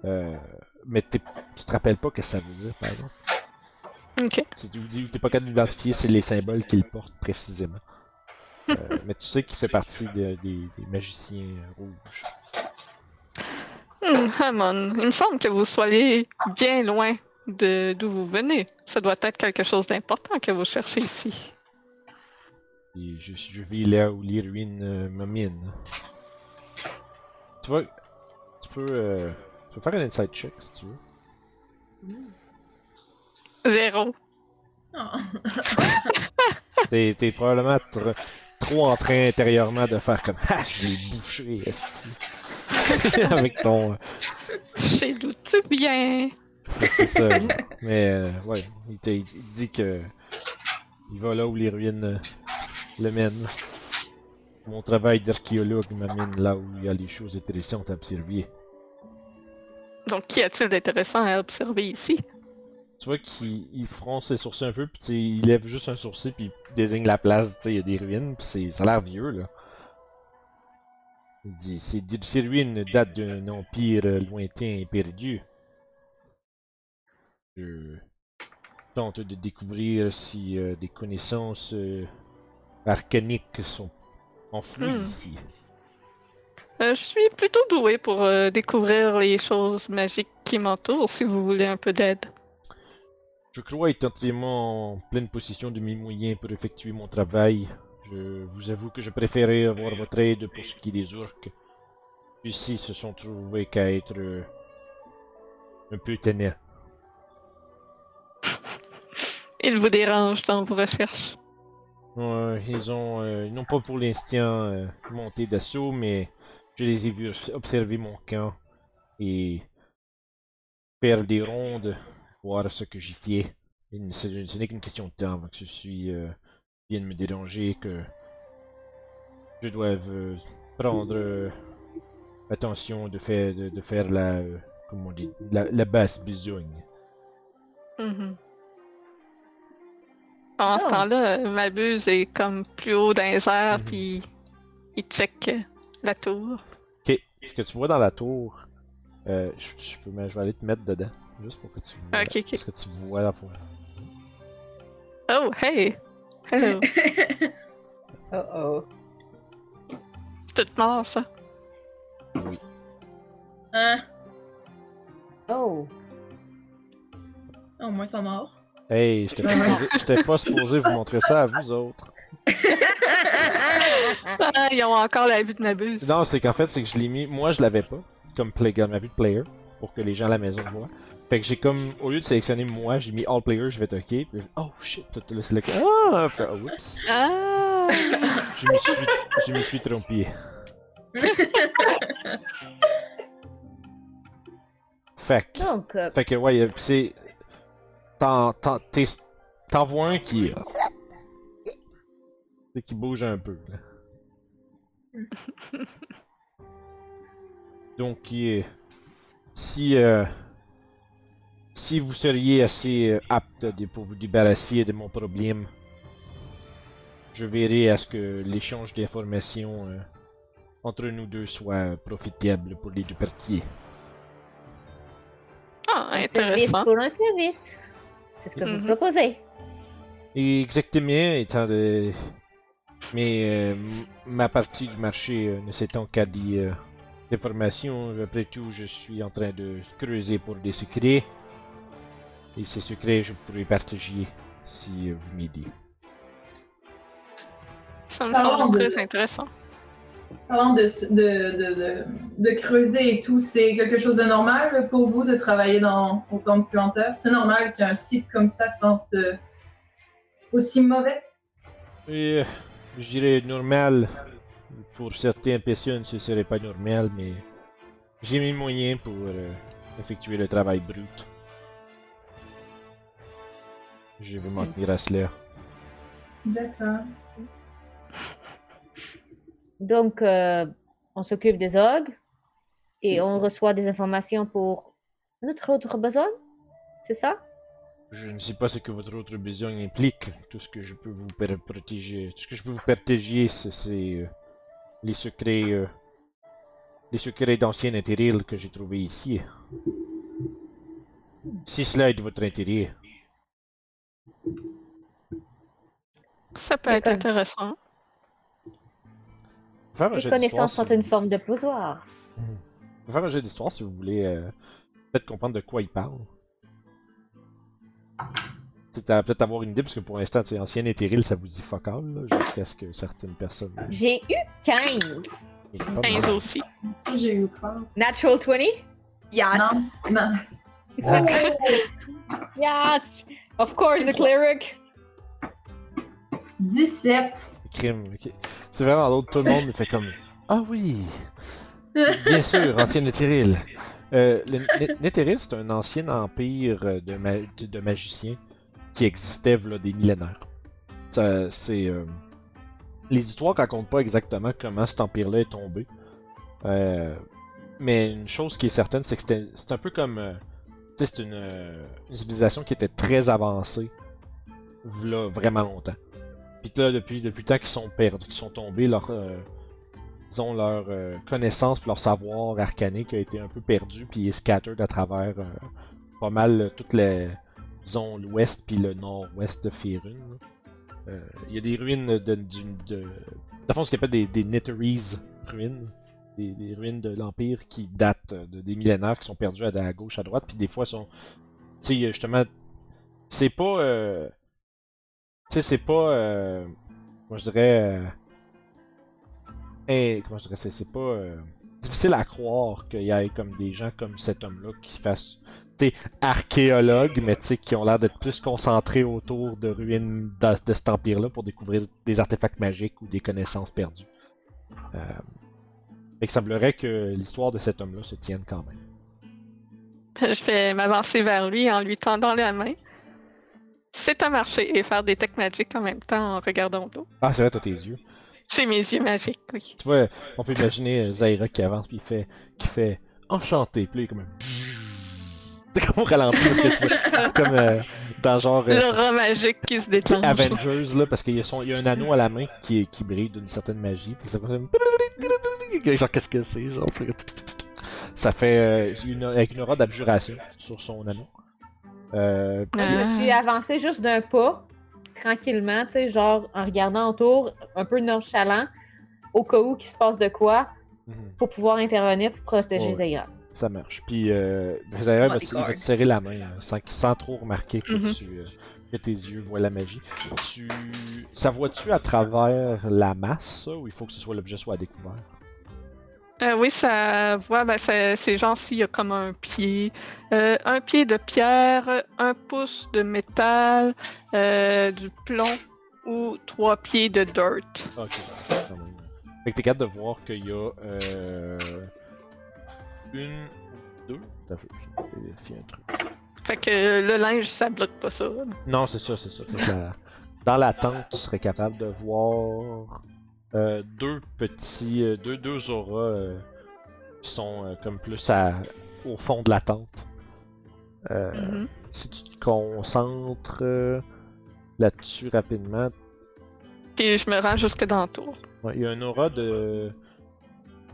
[SPEAKER 1] Euh, mais tu te rappelles pas ce que ça veut dire, par exemple.
[SPEAKER 4] Ok.
[SPEAKER 1] Si tu dis t'es pas capable d'identifier, c'est les symboles qu'il porte précisément. Euh, (laughs) mais tu sais qu'il fait partie de- des, des magiciens rouges.
[SPEAKER 4] Hmm, Hammond, il me semble que vous soyez bien loin de d'où vous venez. Ça doit être quelque chose d'important que vous cherchez ici.
[SPEAKER 1] Et je, je vais là où les ruines euh, me. Tu vois, tu peux, euh, tu peux faire un inside check si tu veux.
[SPEAKER 4] Zéro.
[SPEAKER 3] Oh. (laughs)
[SPEAKER 1] T'es, t'es probablement tr- trop en train intérieurement de faire comme (laughs) Ah, je l'ai bouché, esti. (laughs) Avec ton.
[SPEAKER 4] J'ai douté bien.
[SPEAKER 1] C'est, ça. Mais euh, ouais, il, te, il dit que il va là où les ruines euh, le mènent. Mon travail d'archéologue m'amène là où il y a les choses intéressantes à observer.
[SPEAKER 4] Donc, qu'y a-t-il d'intéressant à observer ici?
[SPEAKER 1] Tu vois qu'il il fronce ses sourcils un peu, puis il lève juste un sourcil, puis il désigne la place, tu sais, il y a des ruines, puis c'est, ça a l'air vieux, là. Il dit, ces, ces ruines datent d'un empire euh, lointain et perdu. Je tente de découvrir si euh, des connaissances euh, arcaniques sont enfouies
[SPEAKER 4] Hmm.
[SPEAKER 1] ici.
[SPEAKER 4] Euh, je suis plutôt doué pour découvrir les choses magiques qui m'entourent si vous voulez un peu d'aide.
[SPEAKER 1] Je crois être entièrement en pleine possession de mes moyens pour effectuer mon travail. Je vous avoue que je préférais avoir votre aide pour ce qui est des orques. Ici, se sont trouvés qu'à être euh, un peu tannants. (laughs)
[SPEAKER 4] Il vous dérange dans vos recherches.
[SPEAKER 1] Ouais, ils ont, euh, ils n'ont pas pour l'instant euh, monté d'assaut, mais je les ai vus observer mon camp et faire des rondes, voir ce que j'y fais. Ce ce n'est qu'une question de temps avant que je suis euh, vienne me déranger, que je doive euh, prendre euh, attention de faire de, de faire la euh, comment on dit la, la basse besogne.
[SPEAKER 4] Mhm. Pendant ce
[SPEAKER 2] Oh.
[SPEAKER 4] temps-là, euh, ma buse est comme plus haut dans les airs,
[SPEAKER 1] Mhm.
[SPEAKER 4] puis il check la tour.
[SPEAKER 1] Ok, ce que tu vois dans la tour, euh, je, je peux, mais je vais aller te mettre dedans, juste pour que tu vois.
[SPEAKER 4] Ok, ok.
[SPEAKER 1] Ce que tu vois la fois.
[SPEAKER 4] Oh, hey! Hello!
[SPEAKER 2] Oh oh.
[SPEAKER 4] C'est tout mort, ça.
[SPEAKER 1] Oui.
[SPEAKER 3] Hein?
[SPEAKER 2] Oh.
[SPEAKER 3] Au moins, ils sont morts.
[SPEAKER 1] Hey, j'étais pas, supposé- j'étais pas supposé vous montrer ça à vous autres. (laughs)
[SPEAKER 4] Ah, ils ont encore la vue de Nabus.
[SPEAKER 1] Non, c'est qu'en fait, c'est que je l'ai mis. Moi, je l'avais pas, comme play, ma vue de player, pour que les gens à la maison voient. Fait que j'ai comme, au lieu de sélectionner moi, j'ai mis all players, je vais être ok. Puis oh shit, là, c'est le Ah! Puis, oh, oups.
[SPEAKER 4] Ah!
[SPEAKER 1] Je me suis, je me suis trompé. (laughs) fait que,
[SPEAKER 2] Donc, euh,
[SPEAKER 1] fait que ouais, euh, pis c'est. T'en, t'en, t'es- t'en vois un qui. euh, c'est qui bouge un peu, là. (laughs) Donc, qui est. Si. euh, si vous seriez assez euh, apte pour vous débarrasser de mon problème, je verrai à ce que l'échange d'informations euh, entre nous deux soit profitable pour les deux parties.
[SPEAKER 4] Ah,
[SPEAKER 2] un service
[SPEAKER 4] intéressant.
[SPEAKER 2] pour un service. C'est ce que vous
[SPEAKER 4] Mhm.
[SPEAKER 2] proposez.
[SPEAKER 1] Exactement, étant de... Mais euh, ma partie du marché euh, ne s'étant qu'à des euh, informations, après tout, je suis en train de creuser pour des secrets. Et ces secrets, je pourrais partager si vous m'aidez.
[SPEAKER 4] Ça me semble
[SPEAKER 5] de-
[SPEAKER 4] très intéressant.
[SPEAKER 5] Parlant de, de, de, de, de creuser et tout, c'est quelque chose de normal pour vous de travailler dans, autant que planteur? C'est normal qu'un site comme ça sente euh, aussi mauvais?
[SPEAKER 1] Et, euh, je dirais normal. Pour certaines personnes, ce serait pas normal, mais j'ai mis moyen pour euh, effectuer le travail brut. Je vais m'en tenir à cela.
[SPEAKER 5] D'accord.
[SPEAKER 2] Donc, euh, on s'occupe des ogres et on reçoit des informations pour notre autre besoin. C'est ça?
[SPEAKER 1] Je ne sais pas ce que votre autre besoin implique. Tout ce que je peux vous protéger, tout ce que je peux vous c'est c'est, euh, les secrets, euh, les secrets d'anciens intérêts que j'ai trouvés ici. Si cela est de votre intérêt.
[SPEAKER 4] Ça peut être
[SPEAKER 2] D'accord.
[SPEAKER 4] intéressant.
[SPEAKER 1] Faire un
[SPEAKER 2] Les
[SPEAKER 1] jeu
[SPEAKER 2] connaissances
[SPEAKER 1] si
[SPEAKER 2] sont
[SPEAKER 1] vous-
[SPEAKER 2] une forme de.
[SPEAKER 1] On va faire un jeu d'histoire si vous voulez euh, peut-être comprendre de quoi il parle. C'est à peut-être avoir une idée, parce que pour l'instant, c'est ancien éthéril, ça vous dit fuck all, là, jusqu'à ce que certaines personnes.
[SPEAKER 2] J'ai eu 15.
[SPEAKER 1] Et pas
[SPEAKER 4] 15
[SPEAKER 1] mal.
[SPEAKER 4] aussi.
[SPEAKER 5] Ça, j'ai eu peur.
[SPEAKER 2] Natural 20?
[SPEAKER 3] Yes!
[SPEAKER 5] Non, non.
[SPEAKER 2] Yes! Of course, a cleric.
[SPEAKER 5] 17.
[SPEAKER 1] crime. ok. C'est vraiment l'autre, tout le monde fait comme Ah oui! Bien sûr, ancien éthéril. Euh, Néthéril, c'est un ancien empire euh, de, ma- de- de magiciens qui existait là, des millénaires. Ça, c'est, euh, Les histoires racontent pas exactement comment cet empire-là est tombé. Euh, mais une chose qui est certaine, c'est que c'était- c'est un peu comme. C'est une, euh, une civilisation qui était très avancée. V'là vraiment longtemps. Puis là, depuis, depuis le temps qu'ils sont perdus, qu'ils sont tombés, leur, euh, leur euh, connaissance leur savoir arcanique a été un peu perdu puis est scattered à travers pas mal euh, toute les, disons, l'ouest puis le nord-ouest de là. Euh, Il y a des ruines de, de, de, ce qu'on appelle des, des Netherese ruines. Des, des ruines de l'Empire qui datent de, des millénaires, qui sont perdues à, gauche, à droite, puis des fois sont. Tu sais, justement, c'est pas. euh, tu sais, c'est pas. euh, moi, je dirais. euh, eh, comment je dirais? C'est pas. euh, difficile à croire qu'il y ait comme des gens comme cet homme-là qui fassent. Sais, archéologues, mais qui ont l'air d'être plus concentrés autour de ruines de, de cet empire-là pour découvrir des artefacts magiques ou des connaissances perdues. Euh, fait qu'il semblerait que l'histoire de cet homme-là se tienne quand même. (laughs)
[SPEAKER 4] Je vais m'avancer vers lui en lui tendant la main. C'est à marcher et faire des techs magiques en même temps en regardant autour.
[SPEAKER 1] Ah, c'est vrai, t'as tes yeux.
[SPEAKER 4] J'ai mes yeux magiques, oui.
[SPEAKER 1] Tu vois, on peut imaginer euh, Zaira qui avance puis il fait, qui fait enchanté, puis là, il est comme un... (laughs) C'est comme au ralenti parce que tu vois, comme euh, dans genre euh,
[SPEAKER 4] L'aura magique qui se déclenche.
[SPEAKER 1] Avengers là, parce qu'il y, a y un anneau à la main qui, qui brille d'une certaine magie, puis ça fait comme (laughs) genre qu'est-ce que c'est, genre (laughs) ça fait euh, une, avec une aura d'abjuration sur son anneau. Euh, puis-
[SPEAKER 2] Je me suis avancée juste d'un pas, tranquillement, tu sais, genre en regardant autour, un peu nonchalant, au cas où qu'il se passe de quoi,
[SPEAKER 1] Mhm.
[SPEAKER 2] pour pouvoir intervenir pour protéger
[SPEAKER 1] Ouais. Ça marche. Puis, euh, d'ailleurs, il va, te serrer la main euh, sans, sans trop remarquer que,
[SPEAKER 4] Mhm.
[SPEAKER 1] tu, euh, que tes yeux voient la magie. Tu... Ça voit-tu à travers la masse, ça, ou il faut que ce soit l'objet soit à découvert?
[SPEAKER 4] Euh, oui, ça voit, ben, c'est genre s'il y a comme un pied, euh, un pied de pierre, un pouce de métal, du plomb ou trois pieds de dirt.
[SPEAKER 1] Ok, quand même. Fait que t'es capable de voir qu'il y a une ou deux? Je vais vérifier un truc.
[SPEAKER 4] Fait que le linge, ça bloque pas ça.
[SPEAKER 1] Non, c'est ça, c'est ça. Fait que la- Dans la tente, tu serais capable de voir euh, deux petits, euh, deux, deux auras euh, qui sont euh, comme plus à, au fond de la tente. Euh,
[SPEAKER 4] Mhm.
[SPEAKER 1] Si tu te concentres euh, là-dessus rapidement,
[SPEAKER 4] Puis je me rends jusque dans le tour.
[SPEAKER 1] ouais, il y a un aura de,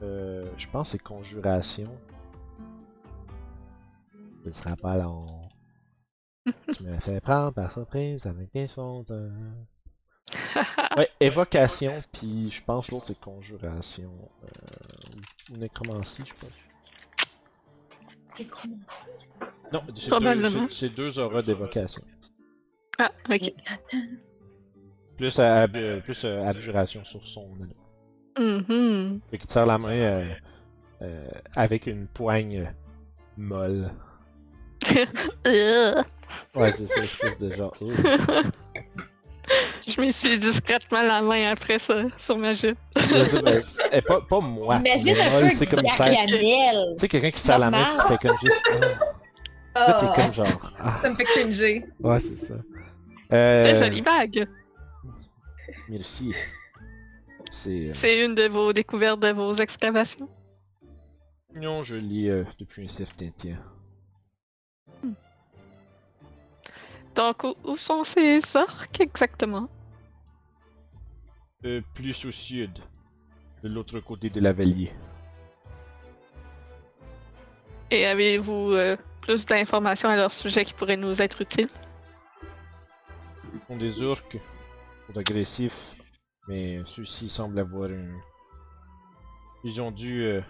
[SPEAKER 1] euh, je pense, que c'est conjuration. Ce sera pas long. (laughs) tu me fais prendre par surprise avec tes (laughs) choses. Ouais, évocation, puis je pense l'autre c'est conjuration. Euh, ou nécromancie, je pense. Non, c'est deux, c'est- c'est deux auras d'évocation.
[SPEAKER 4] Ah, ok.
[SPEAKER 1] Plus, à- ab- euh, plus euh, abjuration sur son anneau.
[SPEAKER 4] Mhm.
[SPEAKER 1] Fait qu'il serre la main euh, euh, avec une poigne molle. Ouais, c'est ça, espèce de genre. oh.
[SPEAKER 4] Je m'essuie discrètement la main après ça sur ma jupe. (laughs)
[SPEAKER 1] Eh, pas, pas moi,
[SPEAKER 2] Imagine
[SPEAKER 1] mais
[SPEAKER 2] un peu
[SPEAKER 1] tu sais, comme.
[SPEAKER 2] Gargamel.
[SPEAKER 1] Tu sais, quelqu'un qui serre la main, qui fait comme juste. ah. Là, t'es comme genre. ah.
[SPEAKER 3] Ça me fait cringer.
[SPEAKER 1] Ouais, c'est ça.
[SPEAKER 4] Très
[SPEAKER 1] Euh,
[SPEAKER 4] jolie bague.
[SPEAKER 1] merci. C'est. euh,
[SPEAKER 4] C'est une de vos découvertes de vos excavations.
[SPEAKER 1] Non, je lis euh, depuis un certain temps.
[SPEAKER 4] Donc, où, où sont ces orques exactement?
[SPEAKER 1] Euh, plus au sud, de l'autre côté de la vallée.
[SPEAKER 4] Et avez-vous euh, plus d'informations à leur sujet qui pourraient nous être utiles?
[SPEAKER 1] Ils sont des orques, ils sont agressifs, mais ceux-ci semblent avoir un. Ils ont dû. euh,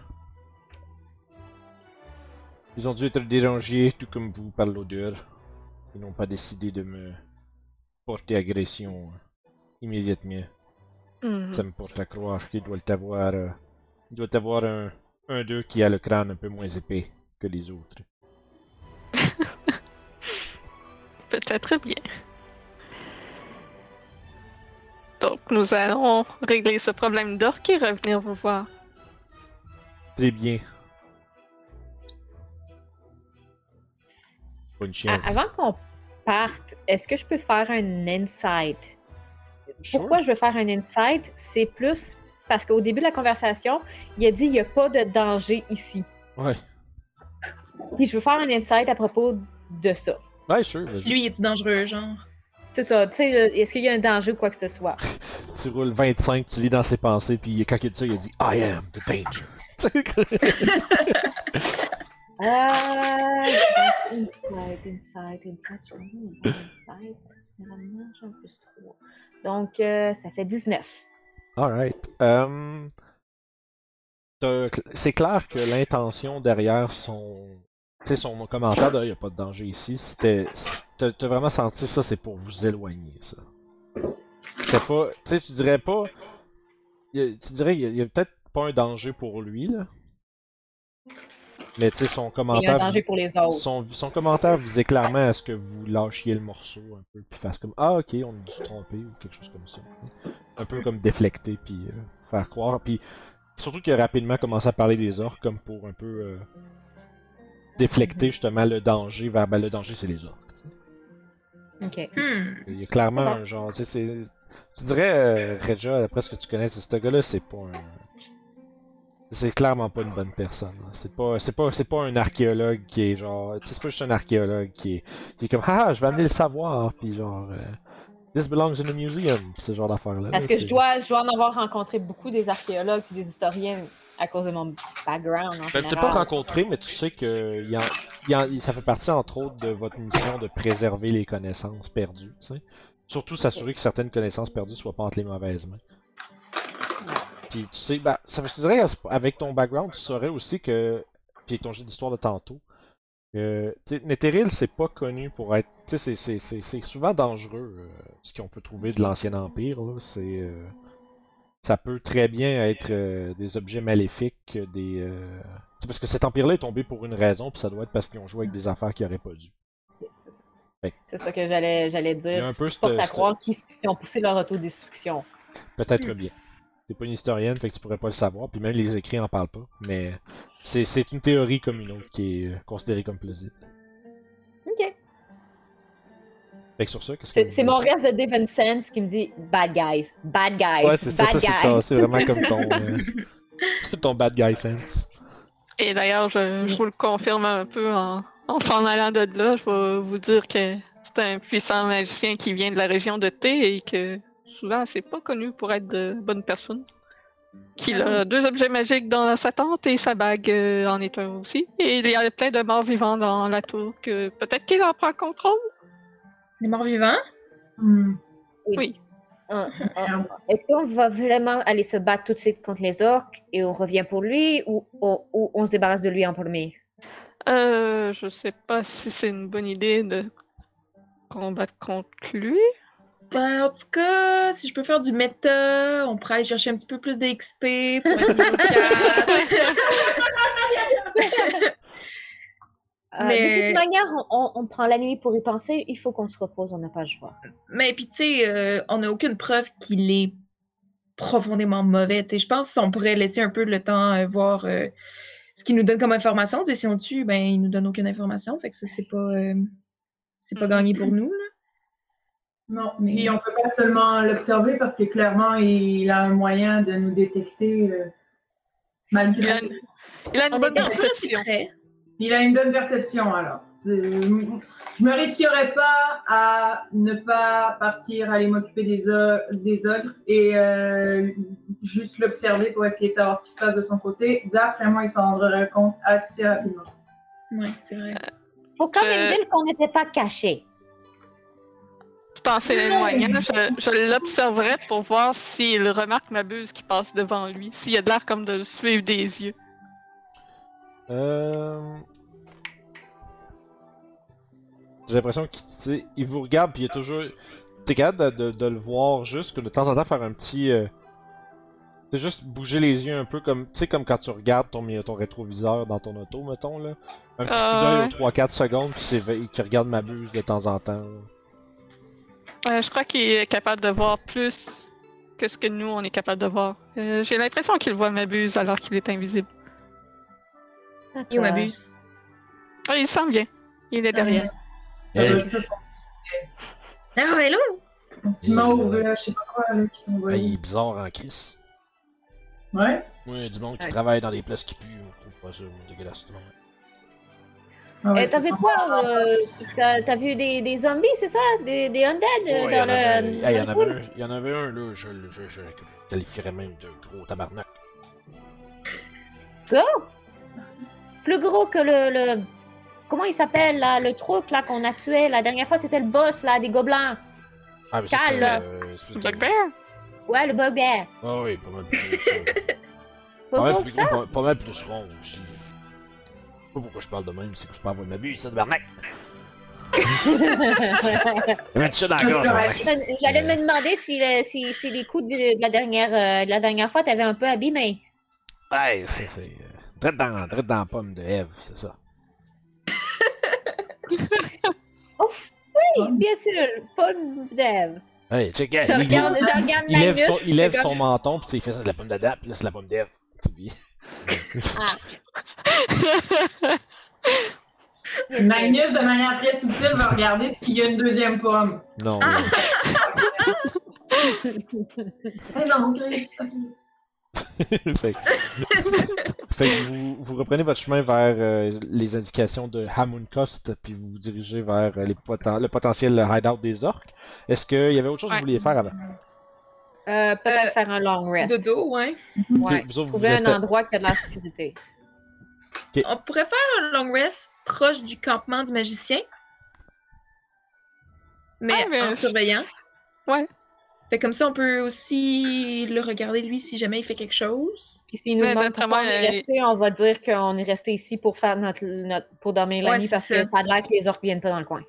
[SPEAKER 1] Ils ont dû être dérangés, tout comme vous, par l'odeur. Ils n'ont pas décidé de me porter agression euh, immédiatement.
[SPEAKER 4] Mhm.
[SPEAKER 1] Ça me porte à croire qu'il doit avoir. euh, il doit avoir un, un d'eux qui a le crâne un peu moins épais que les autres. (laughs)
[SPEAKER 4] Peut-être bien. Donc, nous allons régler ce problème d'orques et revenir vous voir.
[SPEAKER 1] Très bien. Bonne
[SPEAKER 2] A-
[SPEAKER 1] chance.
[SPEAKER 2] Avant qu'on parte, est-ce que je peux faire un insight?
[SPEAKER 1] Sure.
[SPEAKER 2] Pourquoi je veux faire un insight? C'est plus parce qu'au début de la conversation, il a dit il n'y a pas de danger ici.
[SPEAKER 1] Ouais.
[SPEAKER 2] Puis je veux faire un insight à propos de ça.
[SPEAKER 1] Ouais, sure, vas-y.
[SPEAKER 3] Lui, est-tu dangereux, genre?
[SPEAKER 2] C'est ça, tu sais, est-ce qu'il y a un danger ou quoi que ce soit? (laughs)
[SPEAKER 1] Tu roules 25, tu lis dans ses pensées, puis quand il dit ça, il a dit I am the danger. (laughs) (laughs)
[SPEAKER 2] Généralement, j'ai un plus 3. Donc, euh, ça fait 19.
[SPEAKER 1] Alright. Um, c'est clair que l'intention derrière son. Son commentaire de il n'y a pas de danger ici, c'était. T'as vraiment senti ça, c'est pour vous éloigner, ça. C'était pas. Tu sais, tu dirais pas. Tu dirais qu'il y a, a peut-être pas un danger pour lui, là. Mais tu sais, son
[SPEAKER 2] Il y a un
[SPEAKER 1] commentaire.
[SPEAKER 2] danger pour les autres.
[SPEAKER 1] Son, son commentaire visait clairement à ce que vous lâchiez le morceau un peu, puis fasse comme Ah, ok, on a dû se tromper ou quelque chose comme ça. Un peu comme déflecter, puis euh, faire croire. Puis surtout qu'il a rapidement commencé à parler des orques, comme pour un peu euh, déflecter justement le danger vers ben, le danger, c'est les orques. tu sais.
[SPEAKER 2] Ok.
[SPEAKER 3] Hmm.
[SPEAKER 1] Il y a clairement un genre, tu sais, c'est. Tu dirais, euh, Regia, d'après ce que tu connais, c'est ce gars-là, c'est pas un. C'est clairement pas une bonne personne. C'est pas, c'est pas, c'est pas un archéologue qui est genre, tu sais, c'est pas juste un archéologue qui est, qui est comme, ah, je vais amener le savoir, puis genre, euh, this belongs in a museum, pis ce genre d'affaires-là.
[SPEAKER 2] Parce
[SPEAKER 1] là,
[SPEAKER 2] que je dois, je dois en avoir rencontré beaucoup des archéologues et des historiens à cause de mon background en
[SPEAKER 1] Ben, t'as pas rencontré, mais tu sais que il y en- il y en- ça fait partie entre autres de votre mission de préserver les connaissances perdues, tu sais. Surtout s'assurer que certaines connaissances perdues soient pas entre les mauvaises mains. Puis tu sais, ben, ça, je te dirais, avec ton background, tu saurais aussi que puis avec ton jeu d'histoire de tantôt, euh, Netheril, c'est pas connu pour être. Tu sais, c'est- c'est- c'est c'est souvent dangereux euh, ce qu'on peut trouver de l'ancien Empire. Là. C'est, euh, ça peut très bien être euh, des objets maléfiques, des. C'est parce que cet empire-là est tombé pour une raison, puis ça doit être parce qu'ils ont joué avec des affaires qu'ils auraient pas dû.
[SPEAKER 2] C'est ça.
[SPEAKER 1] Que-
[SPEAKER 2] C'est ça que j'allais j'allais
[SPEAKER 1] Il y a
[SPEAKER 2] dire.
[SPEAKER 1] un peu cette-
[SPEAKER 2] croire qu'ils qu'ils ont poussé leur autodestruction.
[SPEAKER 1] Peut-être bien. T'es pas une historienne, fait que tu pourrais pas le savoir, puis même les écrits en parlent pas. Mais c'est c'est une théorie comme une autre qui est euh, considérée comme plausible.
[SPEAKER 2] Ok.
[SPEAKER 1] Fait que sur ça, qu'est-ce que
[SPEAKER 2] C'est mon reste de Devon Sense qui me dit bad guys, bad guys,
[SPEAKER 1] Ouais, c'est ça,
[SPEAKER 2] bad
[SPEAKER 1] ça c'est
[SPEAKER 2] guys.
[SPEAKER 1] ton- c'est vraiment comme (laughs) ton, euh, (laughs) ton bad guy sense.
[SPEAKER 4] Et d'ailleurs, je, je vous le confirme un peu en, en s'en allant de là. Je vais vous dire que c'est un puissant magicien qui vient de la région de Thé et que souvent c'est pas connu pour être de bonnes personnes. Qu'il a deux objets magiques dans sa tente et sa bague euh, en est un aussi. Et il y a plein de morts vivants dans la tour que peut-être qu'il en prend contrôle.
[SPEAKER 3] Les morts vivants?
[SPEAKER 5] Hmm.
[SPEAKER 4] Oui.
[SPEAKER 2] Hein, hein. Est-ce qu'on va vraiment aller se battre tout de suite contre les orques et on revient pour lui ou, ou- ou on se débarrasse de lui en premier?
[SPEAKER 4] Euh, je sais pas si c'est une bonne idée de combattre contre lui.
[SPEAKER 3] Ben, en tout cas, si je peux faire du méta, on pourrait aller chercher un petit peu plus de XP pour être niveau (laughs) 4.
[SPEAKER 2] Euh, De
[SPEAKER 3] Mais-
[SPEAKER 2] toute manière, on, on- prend la nuit pour y penser. Il faut qu'on se repose, on n'a pas le choix.
[SPEAKER 3] Mais puis, tu sais, euh, on n'a aucune preuve qu'il est profondément mauvais. Tu sais, je pense qu'on pourrait laisser un peu le temps euh, voir ce qu'il nous donne comme information. Tu sais, si on tue, ben, il nous donne aucune information. Fait que ça, c'est pas, c'est pas gagné pour nous. Là.
[SPEAKER 5] Non, mais on peut pas seulement l'observer parce que clairement, il a un moyen de nous détecter euh,
[SPEAKER 4] Il a
[SPEAKER 5] malgré.
[SPEAKER 4] une, il a une
[SPEAKER 2] On
[SPEAKER 4] bonne perception.
[SPEAKER 5] Il a une bonne perception alors. Euh, je me risquerais pas à ne pas partir aller m'occuper des, o- des ogres et euh, juste l'observer pour essayer de savoir ce qui se passe de son côté. D'après moi, il s'en rendrait compte assez rapidement.
[SPEAKER 3] Ouais, c'est vrai.
[SPEAKER 2] faut quand même
[SPEAKER 4] Euh,
[SPEAKER 2] dire qu'on n'était pas cachés.
[SPEAKER 4] Tout en s'éloignant, je, je l'observerai pour voir s'il remarque ma buse qui passe devant lui. S'il a de l'air comme de le suivre des yeux.
[SPEAKER 1] Euh... J'ai l'impression qu'il vous regarde puis il est toujours. T'es capable de, de- de le voir juste que de temps en temps faire un petit. Euh... C'est juste bouger les yeux un peu comme. Tu sais, comme quand tu regardes ton, rétroviseur dans ton auto, mettons là. Un petit coup d'œil aux 3-4 secondes puis qui regarde ma buse de temps en temps. là.
[SPEAKER 4] Euh, je crois qu'il est capable de voir plus que ce que nous, on est capable de voir. Euh, J'ai l'impression qu'il voit ma buse alors qu'il est invisible.
[SPEAKER 3] Il m'abuse.
[SPEAKER 4] Ah, il sent bien. Il est derrière.
[SPEAKER 5] Ça doit
[SPEAKER 1] Hey,
[SPEAKER 5] son petit,
[SPEAKER 3] Ah, mais là,
[SPEAKER 5] son petit mauve,
[SPEAKER 1] euh,
[SPEAKER 5] je sais pas quoi, là, qui s'envoie.
[SPEAKER 1] ah, il est bizarre en crise.
[SPEAKER 5] Ouais.
[SPEAKER 1] Oui, du monde qui
[SPEAKER 2] Ouais.
[SPEAKER 1] travaille dans des places qui puent, on trouve pas ça dégueulasse. tout le monde.
[SPEAKER 5] Ah ouais,
[SPEAKER 2] Eh, T'as
[SPEAKER 5] sent
[SPEAKER 2] quoi? euh, T'as vu des, des zombies, c'est ça? Des, des undead euh,
[SPEAKER 1] Ouais, il y
[SPEAKER 2] dans
[SPEAKER 1] en avait-
[SPEAKER 2] le.
[SPEAKER 1] il y
[SPEAKER 2] dans
[SPEAKER 1] en
[SPEAKER 2] le
[SPEAKER 1] avait
[SPEAKER 2] pool?
[SPEAKER 1] un- il y en avait un, là, je, je, je, je qualifierais même de gros tabarnak.
[SPEAKER 2] Plus gros que le. le- Comment il s'appelle, là? Le truc, là, qu'on a tué la dernière fois, c'était le boss, là, des gobelins.
[SPEAKER 1] Ah, mais c'était, euh, de-
[SPEAKER 4] Bugbear?
[SPEAKER 2] Ouais, le bugbear.
[SPEAKER 1] Ah oui, pas mal plus gros que ça.
[SPEAKER 2] Pas
[SPEAKER 1] pas, mal
[SPEAKER 2] gros que
[SPEAKER 1] plus,
[SPEAKER 2] ça?
[SPEAKER 1] pas, pas mal plus rond aussi. Je pas pourquoi je parle de même, c'est que je peux avoir ma buse, ça, tabarnak! (laughs) Mets ça dans la gorge, tabarnak.
[SPEAKER 2] J'allais me demander si, le- si, si les coups de, de la, dernière, euh, de la dernière fois t'avais un peu abîmé.
[SPEAKER 1] Ouais, c'est. c'est euh, dans, la pomme de Eve, c'est ça. (laughs)
[SPEAKER 2] Oui, bien sûr, pomme d'Ève.
[SPEAKER 1] Hey, check
[SPEAKER 2] Je
[SPEAKER 1] it! Il,
[SPEAKER 2] regarde, je regarde
[SPEAKER 1] il lève son, il lève son
[SPEAKER 2] comme-
[SPEAKER 1] menton, sais, il fait ça, c'est la pomme d'Adam, pis là, c'est la pomme d'Eve. Puis-
[SPEAKER 5] Magnus, de manière très subtile, va regarder s'il y a une deuxième pomme.
[SPEAKER 1] Non.
[SPEAKER 2] Ah! (laughs)
[SPEAKER 5] Eh non, Chris, ok. (laughs)
[SPEAKER 1] fait que, fait que vous, vous reprenez votre chemin vers euh, les indications de Hamunkost, puis vous vous dirigez vers euh, les poten- le potentiel hideout des orques. Est-ce qu'il y avait autre chose que vous vouliez faire avant?
[SPEAKER 2] Euh, Peut-être
[SPEAKER 3] Euh,
[SPEAKER 2] faire un long rest.
[SPEAKER 3] dodo, ouais.
[SPEAKER 2] Ouais,
[SPEAKER 1] vous autres, vous
[SPEAKER 2] trouver un endroit qui a de la sécurité.
[SPEAKER 3] On pourrait faire un long rest proche du campement du magicien. Mais
[SPEAKER 4] Ah, mais
[SPEAKER 3] en
[SPEAKER 4] je-
[SPEAKER 3] surveillant.
[SPEAKER 4] Ouais.
[SPEAKER 3] Fait comme ça, on peut aussi le regarder lui si jamais il fait quelque chose.
[SPEAKER 2] Puis s'il nous
[SPEAKER 4] Mais
[SPEAKER 2] demande
[SPEAKER 4] d'après
[SPEAKER 2] pourquoi on est
[SPEAKER 4] euh,
[SPEAKER 2] resté, on va dire qu'on est resté ici pour faire notre, notre pour dormir la
[SPEAKER 3] Ouais,
[SPEAKER 2] nuit
[SPEAKER 3] c'est
[SPEAKER 2] parce
[SPEAKER 3] ça.
[SPEAKER 2] que ça a l'air que les orques viennent pas dans le coin.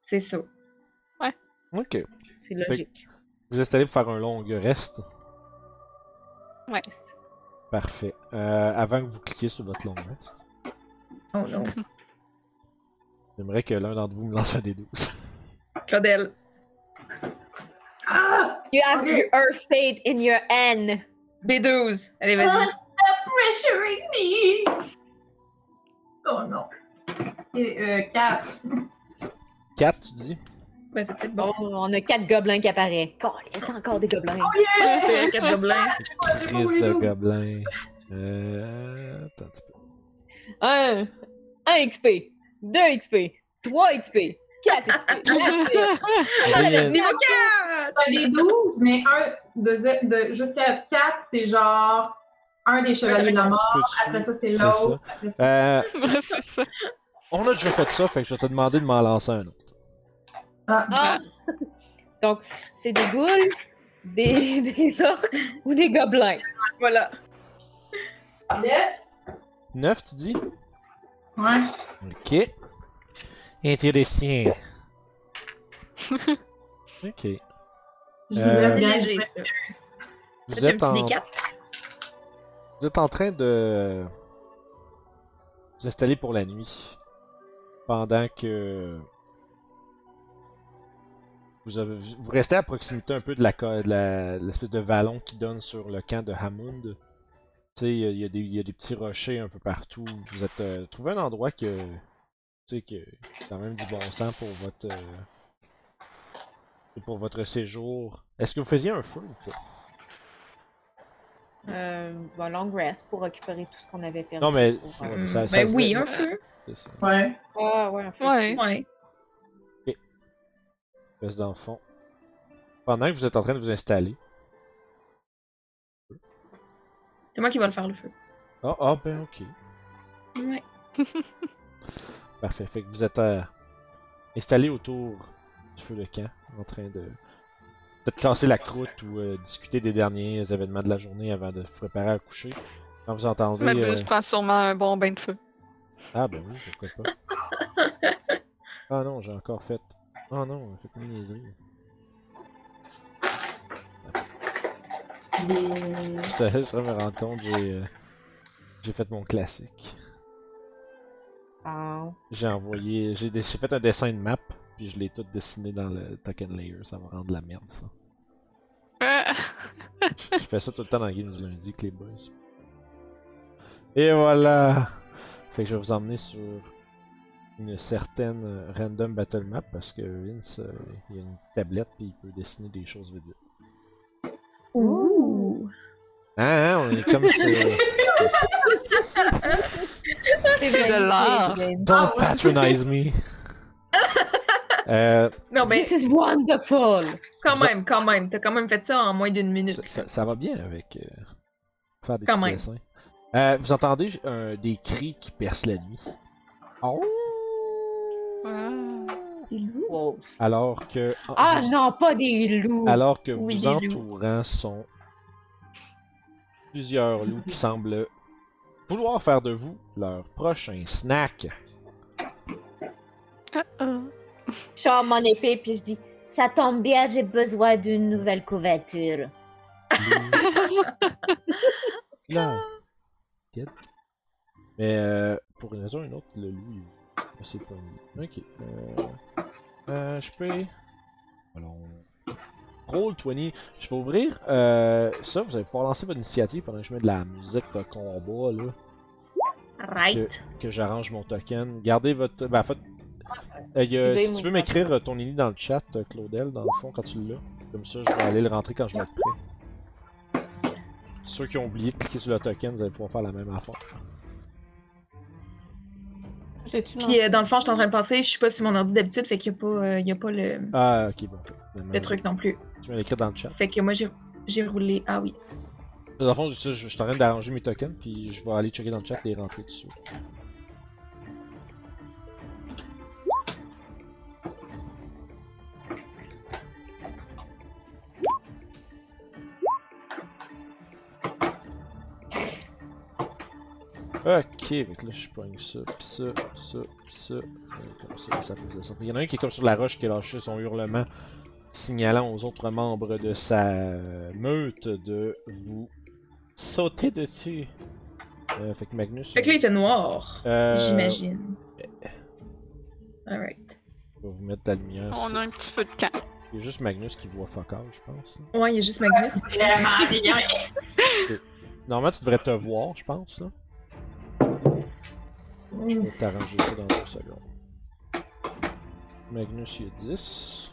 [SPEAKER 3] C'est ça.
[SPEAKER 1] Ok.
[SPEAKER 2] C'est logique.
[SPEAKER 1] Vous êtes allé pour faire un long rest?
[SPEAKER 4] Ouais.
[SPEAKER 1] Parfait. Euh, avant que vous cliquiez sur votre long rest,
[SPEAKER 3] Oh (laughs) non.
[SPEAKER 1] j'aimerais que l'un d'entre vous me lance un des 12.
[SPEAKER 3] Claudel. (laughs)
[SPEAKER 5] Ah!
[SPEAKER 2] You have
[SPEAKER 5] Ok.
[SPEAKER 2] your fate in your hand.
[SPEAKER 3] Des 12. Allez, vas-y.
[SPEAKER 5] stop pressuring me! Oh non. Et, euh, 4.
[SPEAKER 1] 4, tu dis?
[SPEAKER 3] Ben, c'est peut-être bon.
[SPEAKER 2] Bon, on a quatre gobelins qui apparaissent. C'est encore des gobelins.
[SPEAKER 3] C'est quatre gobelins. (laughs)
[SPEAKER 1] Crise de gobelin. Euh. Attends un petit peu.
[SPEAKER 2] Un, un XP, deux XP, trois XP, quatre XP. (laughs)
[SPEAKER 3] Niveau 4!
[SPEAKER 5] T'as des 12, mais un de, ze- de jusqu'à 4, c'est genre un des chevaliers de la mort. Après ça, c'est l'autre. Après ça,
[SPEAKER 1] Euh,
[SPEAKER 4] c'est ça.
[SPEAKER 1] on a déjà fait ça, fait que je vais te demander de m'en lancer un autre.
[SPEAKER 5] Ah,
[SPEAKER 2] Ah. Donc, c'est des ghouls, des, (laughs) des orques ou des gobelins.
[SPEAKER 3] Voilà.
[SPEAKER 5] neuf.
[SPEAKER 1] 9, tu dis?
[SPEAKER 5] Ouais.
[SPEAKER 1] Ok. Intéressant. (laughs) ok.
[SPEAKER 5] Je
[SPEAKER 1] Euh.
[SPEAKER 3] Léger, ça.
[SPEAKER 1] Vous êtes, en,
[SPEAKER 3] des 4.
[SPEAKER 1] vous êtes en train de vous installer pour la nuit. Pendant que vous, avez, vous restez à proximité un peu de la de la- de l'espèce de vallon qui donne sur le camp de Hammond. Tu sais, il y, y a des- il y a des petits rochers un peu partout. Vous êtes euh, trouvé un endroit que tu sais que quand même du bon sens pour votre euh, pour votre séjour. Est-ce que vous faisiez un feu ou pas?
[SPEAKER 2] Euh, un long rest pour récupérer tout ce qu'on avait perdu.
[SPEAKER 1] Non mais,
[SPEAKER 2] Pour, euh,
[SPEAKER 1] mais ça, ça
[SPEAKER 3] Ben oui, un feu.
[SPEAKER 5] Ouais.
[SPEAKER 2] Ah, ouais, un feu.
[SPEAKER 4] Ouais.
[SPEAKER 3] Ouais.
[SPEAKER 1] Espèce d'enfant. Pendant que vous êtes en train de vous installer.
[SPEAKER 3] C'est moi qui vais le faire, le feu.
[SPEAKER 1] Ah, ah ben ok.
[SPEAKER 3] Ouais. (laughs)
[SPEAKER 1] Parfait. Fait que vous êtes euh, installé autour du feu de camp, en train de peut-être casser la croûte ou euh, discuter des derniers événements de la journée avant de vous préparer à coucher. Quand vous entendez.
[SPEAKER 4] Ma
[SPEAKER 1] euh,
[SPEAKER 4] buse prend sûrement un bon bain de feu.
[SPEAKER 1] Ah ben oui, pourquoi pas. (laughs) ah non, j'ai encore fait. Ah non, on a fait une niaiserie. Je je vais me rendre compte, j'ai euh, j'ai fait mon classique.
[SPEAKER 2] Ah.
[SPEAKER 1] J'ai envoyé, j'ai fait un dessin de map, puis je l'ai tout dessiné dans le token layer, ça va rendre de la merde ça.
[SPEAKER 4] Ah!
[SPEAKER 1] Je fais ça tout le temps dans le game du lundi avec les boys. Et voilà! Fait que je vais vous emmener sur une certaine euh, random battle map parce que Vince, euh, il a une tablette puis il peut dessiner des choses vite vite.
[SPEAKER 3] Ouh!
[SPEAKER 1] Ah, hein, on est comme ça.
[SPEAKER 2] C'est
[SPEAKER 4] C'est de l'art.
[SPEAKER 1] Don't patronize me! (laughs) Euh,
[SPEAKER 3] Non, ben,
[SPEAKER 2] This is wonderful!
[SPEAKER 3] quand même, quand même. T'as quand même fait ça en moins d'une minute.
[SPEAKER 1] ça, ça- ça va bien avec euh, faire des
[SPEAKER 3] Quand
[SPEAKER 1] petits
[SPEAKER 3] même.
[SPEAKER 1] dessins. Euh, vous entendez euh, des cris qui percent la nuit. Oh!
[SPEAKER 4] Ah.
[SPEAKER 2] Wow.
[SPEAKER 1] Alors que.
[SPEAKER 2] Ah
[SPEAKER 1] vous-
[SPEAKER 2] non, pas des loups!
[SPEAKER 1] Alors que
[SPEAKER 3] Oui,
[SPEAKER 1] vous
[SPEAKER 3] loups.
[SPEAKER 1] entourant sont plusieurs loups qui semblent vouloir faire de vous leur prochain snack.
[SPEAKER 4] Ah.
[SPEAKER 2] Je sors mon épée puis je dis Ça tombe bien, j'ai besoin d'une nouvelle couverture. (laughs)
[SPEAKER 1] Là. Kid. Mais euh, pour une raison ou une autre, le loup, il s'est pas mis. Ok. Euh, euh, je peux. Alors. Roll 20. Je vais ouvrir euh, ça. Vous allez pouvoir lancer votre initiative pendant que je mets de la musique de combat là.
[SPEAKER 2] Right.
[SPEAKER 1] que j'arrange mon token. Gardez votre. Ben, en fait, euh, y a-
[SPEAKER 2] Excusez,
[SPEAKER 1] si tu veux m'écrire euh, ton ini dans le chat, euh, Claudel, dans le fond, quand tu l'as. Comme ça, je vais aller le rentrer quand je vais être prêt. Ceux qui ont oublié de cliquer sur le token, vous allez pouvoir faire la même affaire.
[SPEAKER 3] Puis euh, dans le fond, je suis en train de penser, je suis pas sur mon ordi d'habitude, fait qu'il n'y a, pas, euh, il y a pas le,
[SPEAKER 1] Ah, ok, bon.
[SPEAKER 3] le truc non plus.
[SPEAKER 1] Tu vas l'écrire dans le chat.
[SPEAKER 3] Fait que moi, j'ai j'ai roulé. Ah oui.
[SPEAKER 1] Dans le fond, je, je suis en train d'arranger mes tokens, puis je vais aller checker dans le chat et les rentrer dessus. Ok, fait que là je pogne ça, pis ça, ça, pis ça. Euh, Comme ça, ça ça. Il y en a un qui est comme sur la roche qui a lâché son hurlement, signalant aux autres membres de sa meute de vous sauter dessus. Euh, fait que Magnus.
[SPEAKER 3] Fait que là, il fait noir,
[SPEAKER 1] euh,
[SPEAKER 3] j'imagine. Alright.
[SPEAKER 1] Je vais vous mettre de la lumière.
[SPEAKER 4] On a un petit peu de camp.
[SPEAKER 1] Il y a juste Magnus qui voit fuck all, je pense. là.
[SPEAKER 3] Ouais, il y a juste Magnus.
[SPEAKER 4] Vraiment rien. (laughs)
[SPEAKER 1] Normalement, tu devrais te voir, je pense. Là. Je vais t'arranger ça dans deux secondes. Magnus, il y a 10.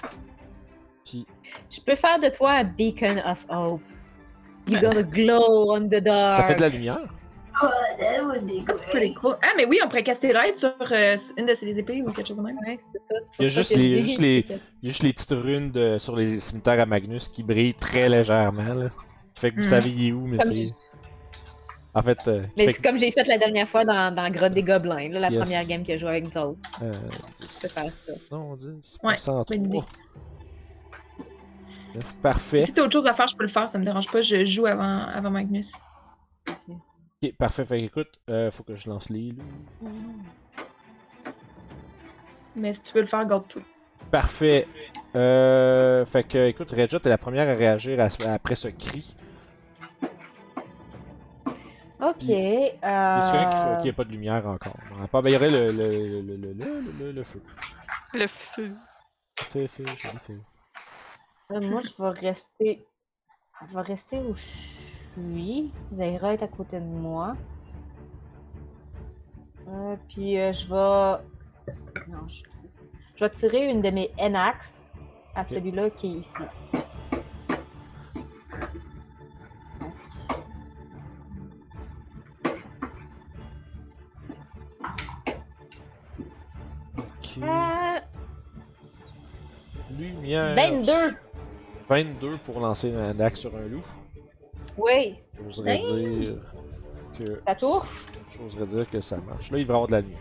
[SPEAKER 1] Puis,
[SPEAKER 2] Je peux faire de toi un beacon of hope. You're
[SPEAKER 3] Ouais.
[SPEAKER 2] gonna glow on the dark.
[SPEAKER 1] ça fait de la lumière.
[SPEAKER 3] That's pretty cool. Ah, mais oui, on pourrait caster l'aide sur euh, une de ses épées ou quelque chose de même.
[SPEAKER 2] Ouais, c'est ça.
[SPEAKER 1] Il y a juste les- juste les- juste les petites runes de- sur les cimetières à Magnus qui brillent très légèrement. Là. Fait que vous
[SPEAKER 3] Hmm.
[SPEAKER 1] savez il est où, mais c'est. En fait, euh,
[SPEAKER 2] Mais c'est comme j'ai fait la dernière fois dans, dans Grotte des Gobelins, là, la
[SPEAKER 1] Yes.
[SPEAKER 2] première game que je jouais avec nous autres.
[SPEAKER 1] euh,
[SPEAKER 2] Je peux faire
[SPEAKER 1] 10.
[SPEAKER 2] ça.
[SPEAKER 1] Non, 10.
[SPEAKER 3] Ouais,
[SPEAKER 1] en
[SPEAKER 3] bonne idée.
[SPEAKER 1] 3. Parfait.
[SPEAKER 3] Si t'as autre chose à faire, je peux le faire, ça me dérange pas. Je joue avant, avant Magnus.
[SPEAKER 1] Ok, parfait. Fait que, écoute, euh, faut que je lance les loups.
[SPEAKER 3] Mais si tu veux le faire, garde tout.
[SPEAKER 1] Parfait. Euh, fait que, écoute, Regia, t'es la première à réagir à- après ce cri.
[SPEAKER 2] Ok.
[SPEAKER 1] Y a quelqu'un qui fait-
[SPEAKER 2] Euh...
[SPEAKER 1] qui a pas de lumière encore? Y aurait le, le, le, le, le, le, le- le feu.
[SPEAKER 4] Le feu.
[SPEAKER 1] Feu, feu, joli feu.
[SPEAKER 2] euh, moi, je vais rester. Je vais rester où je suis. Zaira est à côté de moi. Euh, puis euh, je vais. est-ce que- Non, je... je vais tirer une de mes N-Ax à celui-là qui est ici. 22
[SPEAKER 1] pour lancer un axe sur un loup.
[SPEAKER 2] Oui!
[SPEAKER 1] J'oserais dire que.
[SPEAKER 2] Ta tour?
[SPEAKER 1] J'oserais dire que ça marche. Là, il va y avoir de la lumière.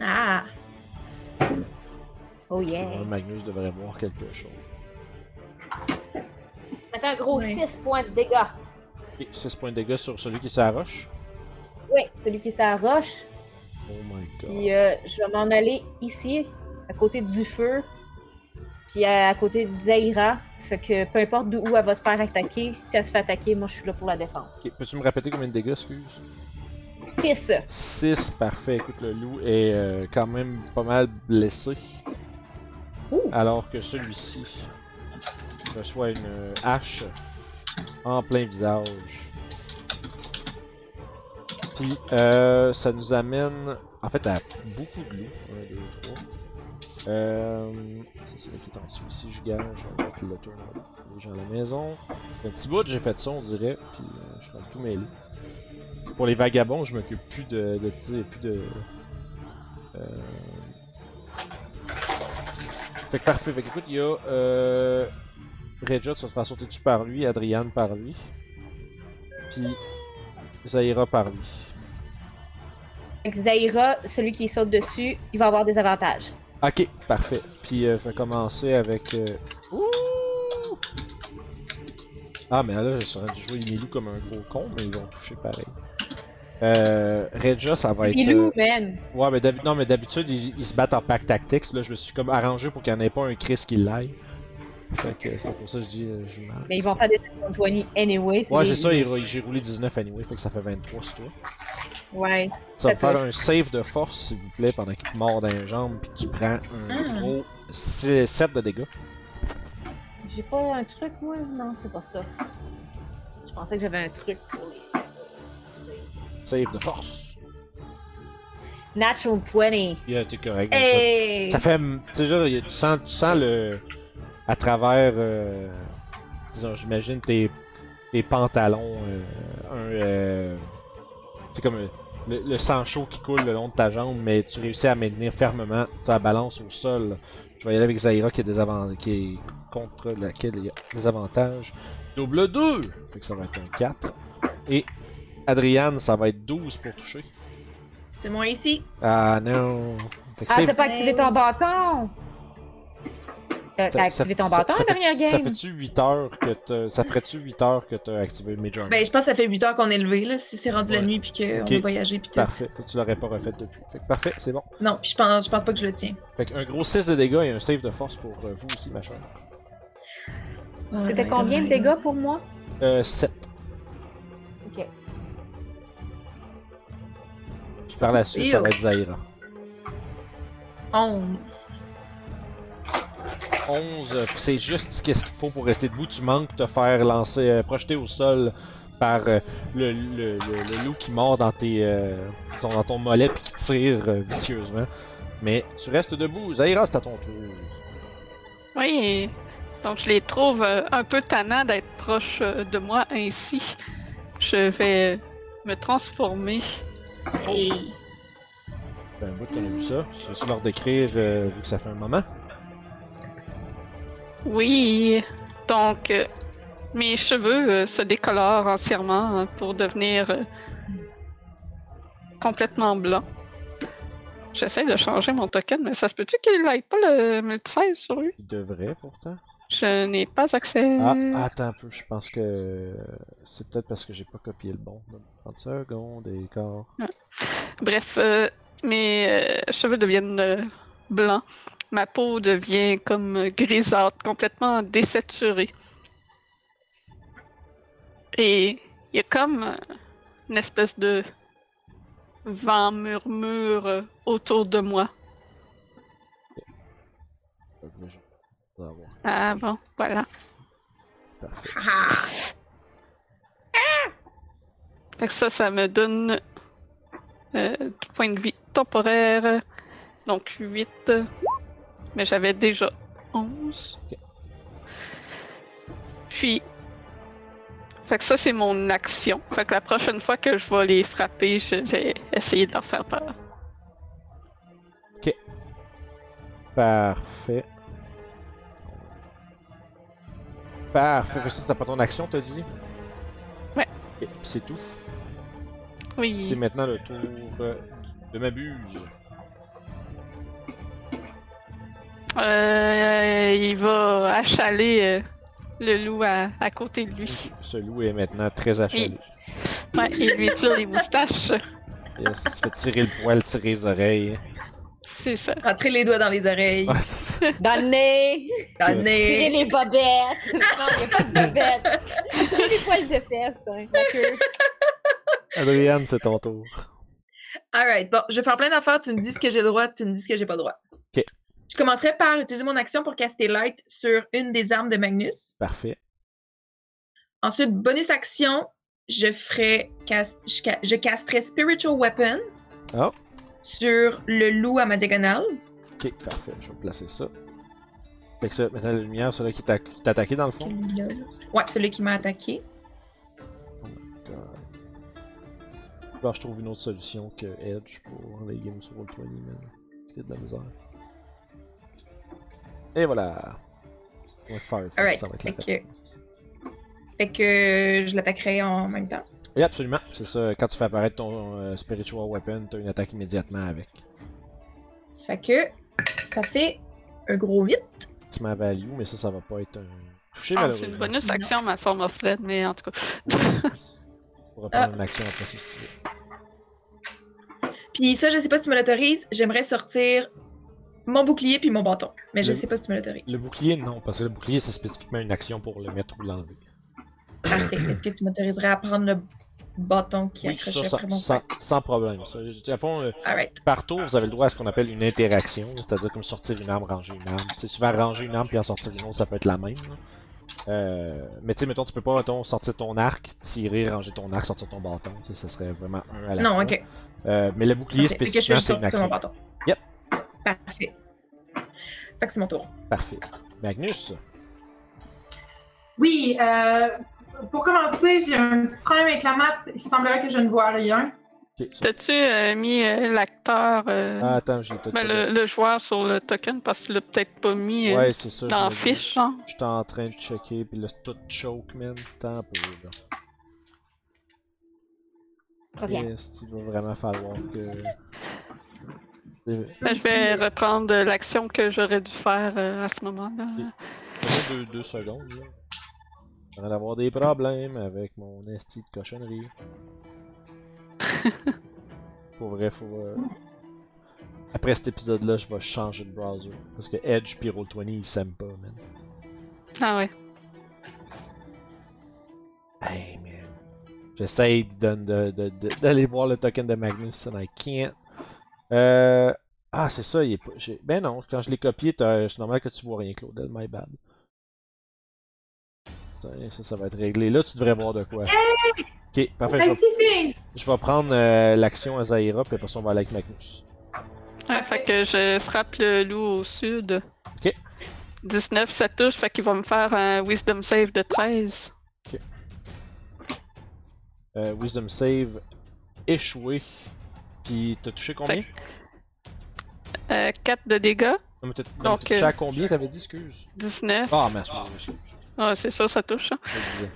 [SPEAKER 3] Ah!
[SPEAKER 2] Oh yeah!
[SPEAKER 1] Magnus devrait voir quelque chose.
[SPEAKER 2] Ça fait un gros
[SPEAKER 3] Oui.
[SPEAKER 2] 6 points de dégâts.
[SPEAKER 1] Ok, 6 points de dégâts sur celui qui s'arroche.
[SPEAKER 2] Oui, celui qui s'arroche.
[SPEAKER 1] Oh my god.
[SPEAKER 2] Puis euh, je vais m'en aller ici, à côté du feu. Puis à, à côté de Zaira. Fait que peu importe d'où elle va se faire attaquer, si elle se fait attaquer, moi je suis là pour la défendre.
[SPEAKER 1] Ok, Peux-tu me répéter combien de dégâts, excuse?
[SPEAKER 2] 6!
[SPEAKER 1] 6, parfait. Écoute, le loup est euh, quand même pas mal blessé.
[SPEAKER 2] Ouh.
[SPEAKER 1] Alors que celui-ci reçoit une euh, hache en plein visage. Puis euh, ça nous amène en fait à beaucoup de loups. 1, 2, 3. Euh, c'est celui qui est en dessous ici, je gage. Je vais mettre le turn pour les gens à la maison. Un petit bout, j'ai fait ça, on dirait. Puis euh, je tous mes loups. Pour les vagabonds, je m'occupe plus de, de, plus de. Euh... Fait que parfait. Fait écoute, il y a euh, te faire sauter dessus par lui, Adriane par lui, puis Zaira par lui.
[SPEAKER 2] Zaira, celui qui saute dessus, il va avoir des avantages.
[SPEAKER 1] Ok, parfait. Puis euh, je vais commencer avec. euh, Ouh! Ah, mais là, je suis rendu jouer loups comme un gros con, mais ils vont toucher pareil. Euh, Regia, ça va être.
[SPEAKER 2] Les
[SPEAKER 1] euh,
[SPEAKER 2] man!
[SPEAKER 1] Ouais, mais d'habi- non, mais d'habitude, ils, ils se battent en pack tactics. Là, je me suis comme arrangé pour qu'il n'y en ait pas un Chris qui l'aille. Fait que c'est pour ça que je dis, euh, je.
[SPEAKER 2] Mais ils vont faire des 20 anyway.
[SPEAKER 1] Ouais, c'est ça, il- j'ai roulé 19 anyway, fait que ça fait 23 sur toi.
[SPEAKER 2] Ouais.
[SPEAKER 1] Ça va faire un save de force, s'il vous plaît, pendant qu'il te mord dans les jambes, puis tu prends un
[SPEAKER 3] Ah.
[SPEAKER 1] gros 7 de dégâts.
[SPEAKER 2] J'ai pas un truc, moi? Non, c'est pas ça. Je pensais que j'avais un truc pour les.
[SPEAKER 1] Save de force.
[SPEAKER 2] Natural 20.
[SPEAKER 1] Yeah, t'es correct. ça-
[SPEAKER 3] Hey!
[SPEAKER 1] Ça fait. Tu sais, genre, y a- tu sens, tu sens le. À travers. euh, disons, j'imagine tes, tes pantalons. euh, un. euh, c'est comme euh, le, le sang chaud qui coule le long de ta jambe, mais tu réussis à maintenir fermement ta balance au sol. Je vais y aller avec Zaira qui, est des avant- qui est contre laquelle il y a des avantages. Double 2! Fait que ça va être un 4. Et Adriane, ça va être 12 pour toucher.
[SPEAKER 3] C'est moi ici.
[SPEAKER 1] Ah non! Fait que
[SPEAKER 2] Ah, t'as pas activé ton bâton! T'as
[SPEAKER 1] Ça-
[SPEAKER 2] activé ton bâton la dernière
[SPEAKER 1] fait-tu- Ça
[SPEAKER 2] game?
[SPEAKER 1] fait-tu 8 heures que t'as. Ça ferait-tu 8 heures que t'as activé Major
[SPEAKER 3] Ben, je pense que ça fait 8 heures qu'on est levé, là, si c'est rendu la nuit puis qu'on a voyagé puis tout.
[SPEAKER 1] Parfait. Fait que tu l'aurais pas refait depuis. Fait que parfait, c'est bon.
[SPEAKER 3] Non, puis je pense, je pense pas que je le tiens.
[SPEAKER 1] Fait qu'un gros 6 de dégâts et un save de force pour euh, vous aussi, ma chère.
[SPEAKER 2] C'était
[SPEAKER 3] my
[SPEAKER 2] combien de dégâts pour moi?
[SPEAKER 1] Euh, 7.
[SPEAKER 2] Ok.
[SPEAKER 1] Puis par la suite, ça va être Zaira.
[SPEAKER 3] 11.
[SPEAKER 1] 11, euh, puis c'est juste ce qu'il te faut pour rester debout. Tu manques de te faire lancer, euh, projeter au sol par euh, le, le, le, le loup qui mord dans tes euh, ton- dans ton mollet puis qui tire euh, vicieusement. Mais tu restes debout. Zaira, c'est à ton tour.
[SPEAKER 4] Oui, donc je les trouve euh, un peu tannants d'être proches euh, de moi ainsi. Je vais me transformer.
[SPEAKER 3] Hey.
[SPEAKER 1] Ben, bout qu'on a vu ça. Je vais leur décrire euh, vu que ça fait un moment.
[SPEAKER 4] Oui, donc euh, mes cheveux euh, se décolorent entièrement hein, pour devenir euh, complètement blanc. J'essaie de changer mon token, mais ça se peut-tu qu'il n'aille pas le multisave sur lui?
[SPEAKER 1] Il devrait pourtant.
[SPEAKER 4] Je n'ai pas accès.
[SPEAKER 1] Ah, attends un peu. Je pense que c'est peut-être parce que j'ai pas copié le bon. 30 secondes et quart.
[SPEAKER 4] Bref, euh, mes euh, cheveux deviennent euh, blancs. Ma peau devient comme grisâtre, complètement désaturée. Et il y a comme une espèce de vent murmure autour de moi. Ah bon, voilà.
[SPEAKER 1] Parfait.
[SPEAKER 3] Haha.
[SPEAKER 4] Fait que ça, ça me donne euh, du point de vie temporaire. Donc 8. Mais j'avais déjà 11.
[SPEAKER 1] Ok.
[SPEAKER 4] Puis. Fait que ça, c'est mon action. Fait que la prochaine fois que je vais les frapper, je vais essayer de leur faire peur.
[SPEAKER 1] Parfait. Parfait. Fait que ça, t'as pas ton action, t'as dit?
[SPEAKER 4] Ouais.
[SPEAKER 1] Ok, pis c'est tout. C'est
[SPEAKER 4] Oui.
[SPEAKER 1] maintenant le tour euh, de Mabuse.
[SPEAKER 4] Euh, il va achaler euh, le loup à, à côté de lui.
[SPEAKER 1] Ce loup est maintenant très achalé.
[SPEAKER 4] Ouais, il lui tire les moustaches.
[SPEAKER 1] Yes, il se fait tirer le poil, tirer les oreilles.
[SPEAKER 4] C'est ça.
[SPEAKER 3] Rentrer les doigts dans les oreilles.
[SPEAKER 1] Ouais.
[SPEAKER 2] Dans le nez!
[SPEAKER 3] Dans le
[SPEAKER 2] Tirer
[SPEAKER 3] nez.
[SPEAKER 2] les bobettes! non, il n'y a pas de bobettes! Tirer les poils de fesses, hein, la queue.
[SPEAKER 1] Adriane, c'est ton tour.
[SPEAKER 3] Alright, bon, je vais faire plein d'affaires. Tu me dis ce que j'ai le droit, tu me dis ce que j'ai pas le droit.
[SPEAKER 1] Ok.
[SPEAKER 3] Je commencerai par utiliser mon action pour caster Light sur une des armes de Magnus.
[SPEAKER 1] Parfait.
[SPEAKER 3] Ensuite, bonus action, je ferai cast, je, ca- je casterai Spiritual Weapon
[SPEAKER 1] Oh.
[SPEAKER 3] sur le loup à ma diagonale.
[SPEAKER 1] Ok, parfait. Je vais placer ça. Fait que ça, maintenant la lumière, celui qui t'a attaqué dans le fond?
[SPEAKER 3] Ouais, celui qui m'a attaqué.
[SPEAKER 1] God. Alors, je trouve une autre solution que Edge pour les games sur Roll20, man. Parce qu'il y a de la misère. Et voilà. Ouais, Firefox,
[SPEAKER 3] Alright,
[SPEAKER 1] ça va être la
[SPEAKER 3] fait que-. Fait que je l'attaquerai en même temps.
[SPEAKER 1] Oui, absolument. C'est ça. Quand tu fais apparaître ton euh, Spiritual Weapon, t'as une attaque immédiatement avec.
[SPEAKER 3] Fait que ça fait un gros 8.
[SPEAKER 1] Ultimate value, mais ça, ça va pas être un touché
[SPEAKER 4] Ah, c'est une bonus action, ma forme of red, mais en tout cas.
[SPEAKER 1] On va prendre
[SPEAKER 3] Ah.
[SPEAKER 1] une action après ceci.
[SPEAKER 3] Puis ça, je sais pas si tu me l'autorises. J'aimerais sortir mon bouclier puis mon bâton. Mais je
[SPEAKER 1] Le-
[SPEAKER 3] sais pas si tu me l'autorises.
[SPEAKER 1] Le bouclier, non, parce que le bouclier, c'est spécifiquement une action pour le mettre ou l'enlever.
[SPEAKER 3] Parfait. Est-ce que tu m'autoriserais à prendre le bâton qui
[SPEAKER 1] Oui,
[SPEAKER 3] accroche
[SPEAKER 1] ça,
[SPEAKER 3] après mon
[SPEAKER 1] sans, sans problème. Ça. Je- À fond, euh, par tour, vous avez le droit à ce qu'on appelle une interaction, c'est-à-dire comme sortir une arme, ranger une arme. Tu sais, souvent ranger une arme puis en sortir une autre, ça peut être la même. Euh, mais tu sais, mettons, tu peux pas mettons, sortir ton arc, tirer, ranger ton arc, sortir ton bâton. Ça serait vraiment un à la
[SPEAKER 3] Non,
[SPEAKER 1] fois.
[SPEAKER 3] ok.
[SPEAKER 1] Euh, mais le bouclier
[SPEAKER 3] je
[SPEAKER 1] spécifiquement, c'est une
[SPEAKER 3] sortir mon
[SPEAKER 1] action.
[SPEAKER 3] bâton.
[SPEAKER 1] Yep.
[SPEAKER 3] Parfait. Fait que c'est mon tour.
[SPEAKER 1] Parfait. Magnus,
[SPEAKER 5] Oui, euh, pour commencer, j'ai un petit problème avec la map. Il semblerait que je ne vois rien.
[SPEAKER 4] T'as-tu euh, mis euh, l'acteur, euh,
[SPEAKER 1] Ah, attends, j'ai
[SPEAKER 4] ben, le, le joueur sur le token parce qu'il l'a peut-être pas mis euh,
[SPEAKER 1] Ouais, c'est ça. je
[SPEAKER 4] dans la fiche, genre?
[SPEAKER 1] J'étais en train de checker, puis là, c'est tout choke, man. Tant un peu, là.
[SPEAKER 2] Reviens.
[SPEAKER 1] Yes, il va vraiment falloir que.
[SPEAKER 4] Ben, je vais reprendre l'action que j'aurais dû faire euh, à ce moment-là.
[SPEAKER 1] Deux, deux secondes. Viens d'avoir des problèmes avec mon esti de cochonnerie. (laughs) Pour vrai, faut. euh, Après cet épisode-là, je vais changer de browser. Parce que Edge pis Roll20 ils s'aiment pas, man.
[SPEAKER 4] Ah ouais.
[SPEAKER 1] Hey, man. J'essaye de- de- de- de- d'aller voir le token de Magnus, and I can't. Euh. Ah, c'est ça, il est pas. j'ai- Ben non, quand je l'ai copié, t'as- c'est normal que tu vois rien, Claudel, my bad. Tiens, Ça, ça va être réglé. Là, tu devrais voir de quoi. Ok, parfait. Je vais, je prendre euh, l'action à Zaira, puis après ça, on va aller avec Magnus.
[SPEAKER 4] Ouais, fait que je frappe le loup au sud.
[SPEAKER 1] Ok.
[SPEAKER 4] 19, ça touche, fait qu'il va me faire un Wisdom Save de 13.
[SPEAKER 1] Euh, wisdom save échoué. Puis t'as touché combien?
[SPEAKER 4] Euh, 4 de dégâts,
[SPEAKER 1] Non, mais t'as non, mais
[SPEAKER 4] Donc,
[SPEAKER 1] t'as touché
[SPEAKER 4] euh,
[SPEAKER 1] à combien t'avais dit, excuse?
[SPEAKER 4] 19.
[SPEAKER 1] Ah, mais excuse.
[SPEAKER 4] Ah, c'est sûr, ça touche. hein.
[SPEAKER 1] Je.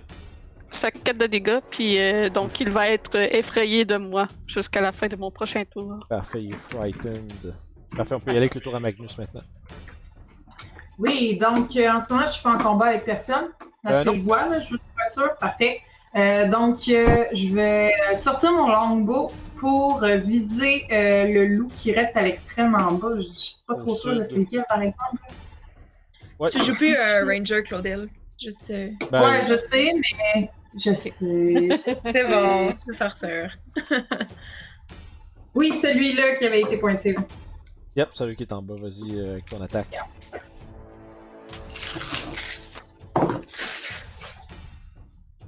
[SPEAKER 4] Fait que 4 de dégâts, puis euh, donc il va être euh, effrayé de moi jusqu'à la fin de mon prochain tour.
[SPEAKER 1] Parfait, il est frightened. Parfait, on peut y aller avec le tour à Magnus maintenant.
[SPEAKER 5] Oui, donc euh, en ce moment, je suis pas en combat avec personne. À
[SPEAKER 1] Euh,
[SPEAKER 5] ce que
[SPEAKER 1] non.
[SPEAKER 5] je vois, là, je suis pas sûre. Parfait. Euh, donc, euh, je vais euh, sortir mon longbow pour euh, viser euh, le loup qui reste à l'extrême en bas. Je suis pas
[SPEAKER 1] Au
[SPEAKER 5] trop sûre de c'est lequel, par exemple.
[SPEAKER 1] Ouais,
[SPEAKER 3] Tu joues plus euh, Ranger, Claudel. Juste. euh,
[SPEAKER 1] ben,
[SPEAKER 5] ouais, je sais, mais je sais. (laughs)
[SPEAKER 3] C'est bon, c'est sorcière.
[SPEAKER 5] oui, celui-là qui avait été pointé. là.
[SPEAKER 1] Yep, celui qui est en bas, vas-y euh, avec ton attaque.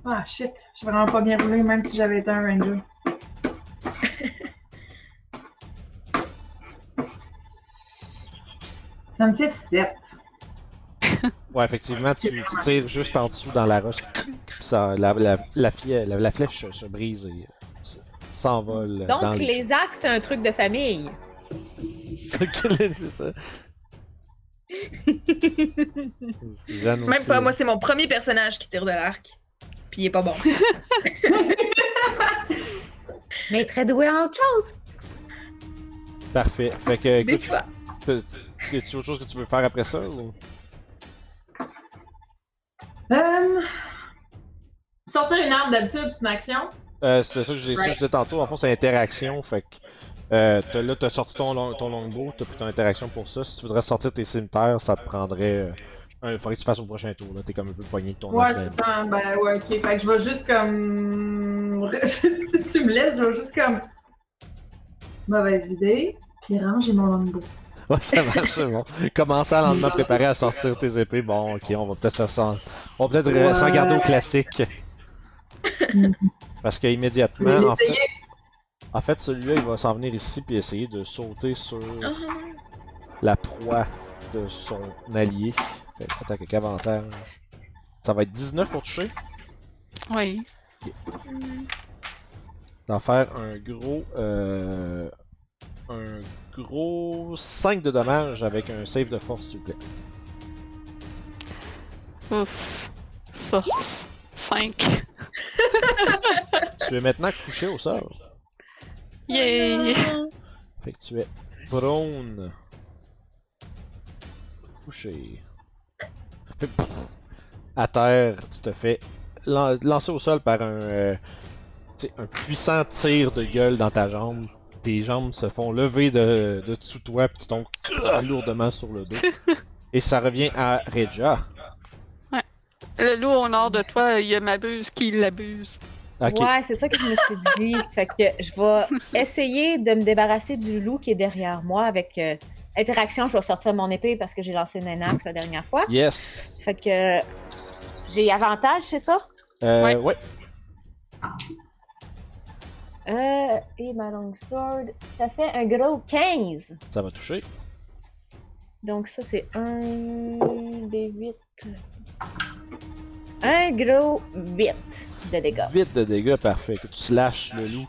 [SPEAKER 5] Ah shit, j'ai vraiment pas bien roulé, même si j'avais été un ranger. Ça me fait 7. (laughs)
[SPEAKER 1] Ouais, effectivement, tu, tu tires juste en dessous dans la roche. Puis ça, la, la, la, fie- la, la flèche se- se brise et euh, s'envole dans
[SPEAKER 2] Donc,
[SPEAKER 1] les
[SPEAKER 2] les axes, c'est un truc de famille. (laughs)
[SPEAKER 1] c'est ça. (laughs) Jeanne
[SPEAKER 3] Même
[SPEAKER 1] aussi.
[SPEAKER 3] pas, moi, c'est mon premier personnage qui tire de l'arc. Puis il est pas bon.
[SPEAKER 2] Mais très doué en autre chose.
[SPEAKER 1] Parfait. Fait que,
[SPEAKER 3] Des
[SPEAKER 1] écoute,
[SPEAKER 3] fois.
[SPEAKER 1] Y a-tu autre chose que tu veux faire après ça ou?
[SPEAKER 5] Euh... Sortir une arme d'habitude, c'est une action?
[SPEAKER 1] Euh, c'est ça que j'ai je disais tantôt. En fond, c'est interaction. Fait que euh, t'as- là, t'as sorti ton, long- ton longbow, t'as pris ton interaction pour ça. Si tu voudrais sortir tes cimetières, ça te prendrait. Euh, un, faudrait que tu fasses au prochain tour. Là, t'es comme un peu poigné de ton
[SPEAKER 5] Ouais, c'est ça. Ben ouais, ok. Fait que je vais juste comme. (laughs) si tu me laisses, je vais juste comme. Mauvaise idée. Puis ranger mon longbow. (laughs)
[SPEAKER 1] Ouais, ça marche, c'est bon. Commencer à lentement préparer à sortir tes épées. Bon, ok, on va peut-être se- s'en, on va peut-être s'en
[SPEAKER 5] Ouais.
[SPEAKER 1] garder au classique. Parce qu'immédiatement, en fait, en fait, celui-là, il va s'en venir ici puis essayer de sauter sur
[SPEAKER 3] Ah,
[SPEAKER 1] la proie de son allié. Fait que attaque avec avantage. Ça va être 19 pour toucher.
[SPEAKER 4] Oui.
[SPEAKER 1] D'en faire un gros. Euh, un gros 5 de dommages avec un save de force, s'il vous plaît.
[SPEAKER 4] Ouf. Force. 5. (laughs)
[SPEAKER 1] Tu es maintenant couché au sol.
[SPEAKER 4] Yay!
[SPEAKER 1] Fait que tu es prone. Couché. Fait pff, à terre, tu te fais lan- lancer au sol par un, euh, un puissant tir de gueule dans ta jambe. Tes jambes se font lever de, de dessous de toi, puis tu tombes (coughs) lourdement sur le dos. (laughs) Et ça revient à Regia.
[SPEAKER 4] Le loup au nord de toi, il y a m'abuse qui l'abuse.
[SPEAKER 1] Ok,
[SPEAKER 2] Ouais, c'est ça que je me suis dit. (laughs) fait que je vais essayer de me débarrasser du loup qui est derrière moi avec euh, interaction. Je vais sortir mon épée parce que j'ai lancé une axe la dernière fois.
[SPEAKER 1] yes.
[SPEAKER 2] Fait que j'ai avantage, c'est ça?
[SPEAKER 1] Euh,
[SPEAKER 4] Ouais.
[SPEAKER 1] ouais.
[SPEAKER 2] Euh, et ma long sword, ça fait un gros 15.
[SPEAKER 1] ça va toucher.
[SPEAKER 2] Donc ça, c'est un des 8. Un gros 8 de dégâts.
[SPEAKER 1] Vite de dégâts, parfait. Que tu slashes le loup.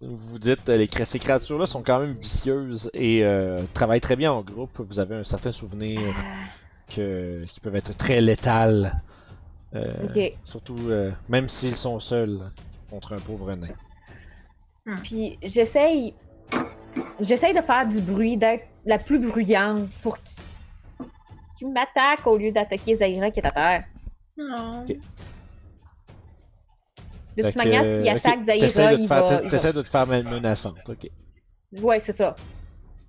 [SPEAKER 1] Vous dites, euh, les, ces créatures-là sont quand même vicieuses et euh, travaillent très bien en groupe. Vous avez un certain souvenir que, qui peuvent être très létales. Euh. Surtout, euh, même s'ils sont seuls contre un pauvre nain.
[SPEAKER 2] Puis j'essaye j'essaye de faire du bruit, d'être la plus bruyante pour qu'il qu'il m'attaque au lieu d'attaquer Zaira qui est à terre.
[SPEAKER 3] Non.
[SPEAKER 2] De toute manière, s'il attaque
[SPEAKER 1] t'essaies
[SPEAKER 2] Zaira,
[SPEAKER 1] de
[SPEAKER 2] il
[SPEAKER 1] faire-
[SPEAKER 2] va,
[SPEAKER 1] T'essaies de te faire men- menaçante, ok.
[SPEAKER 2] Ouais, c'est ça.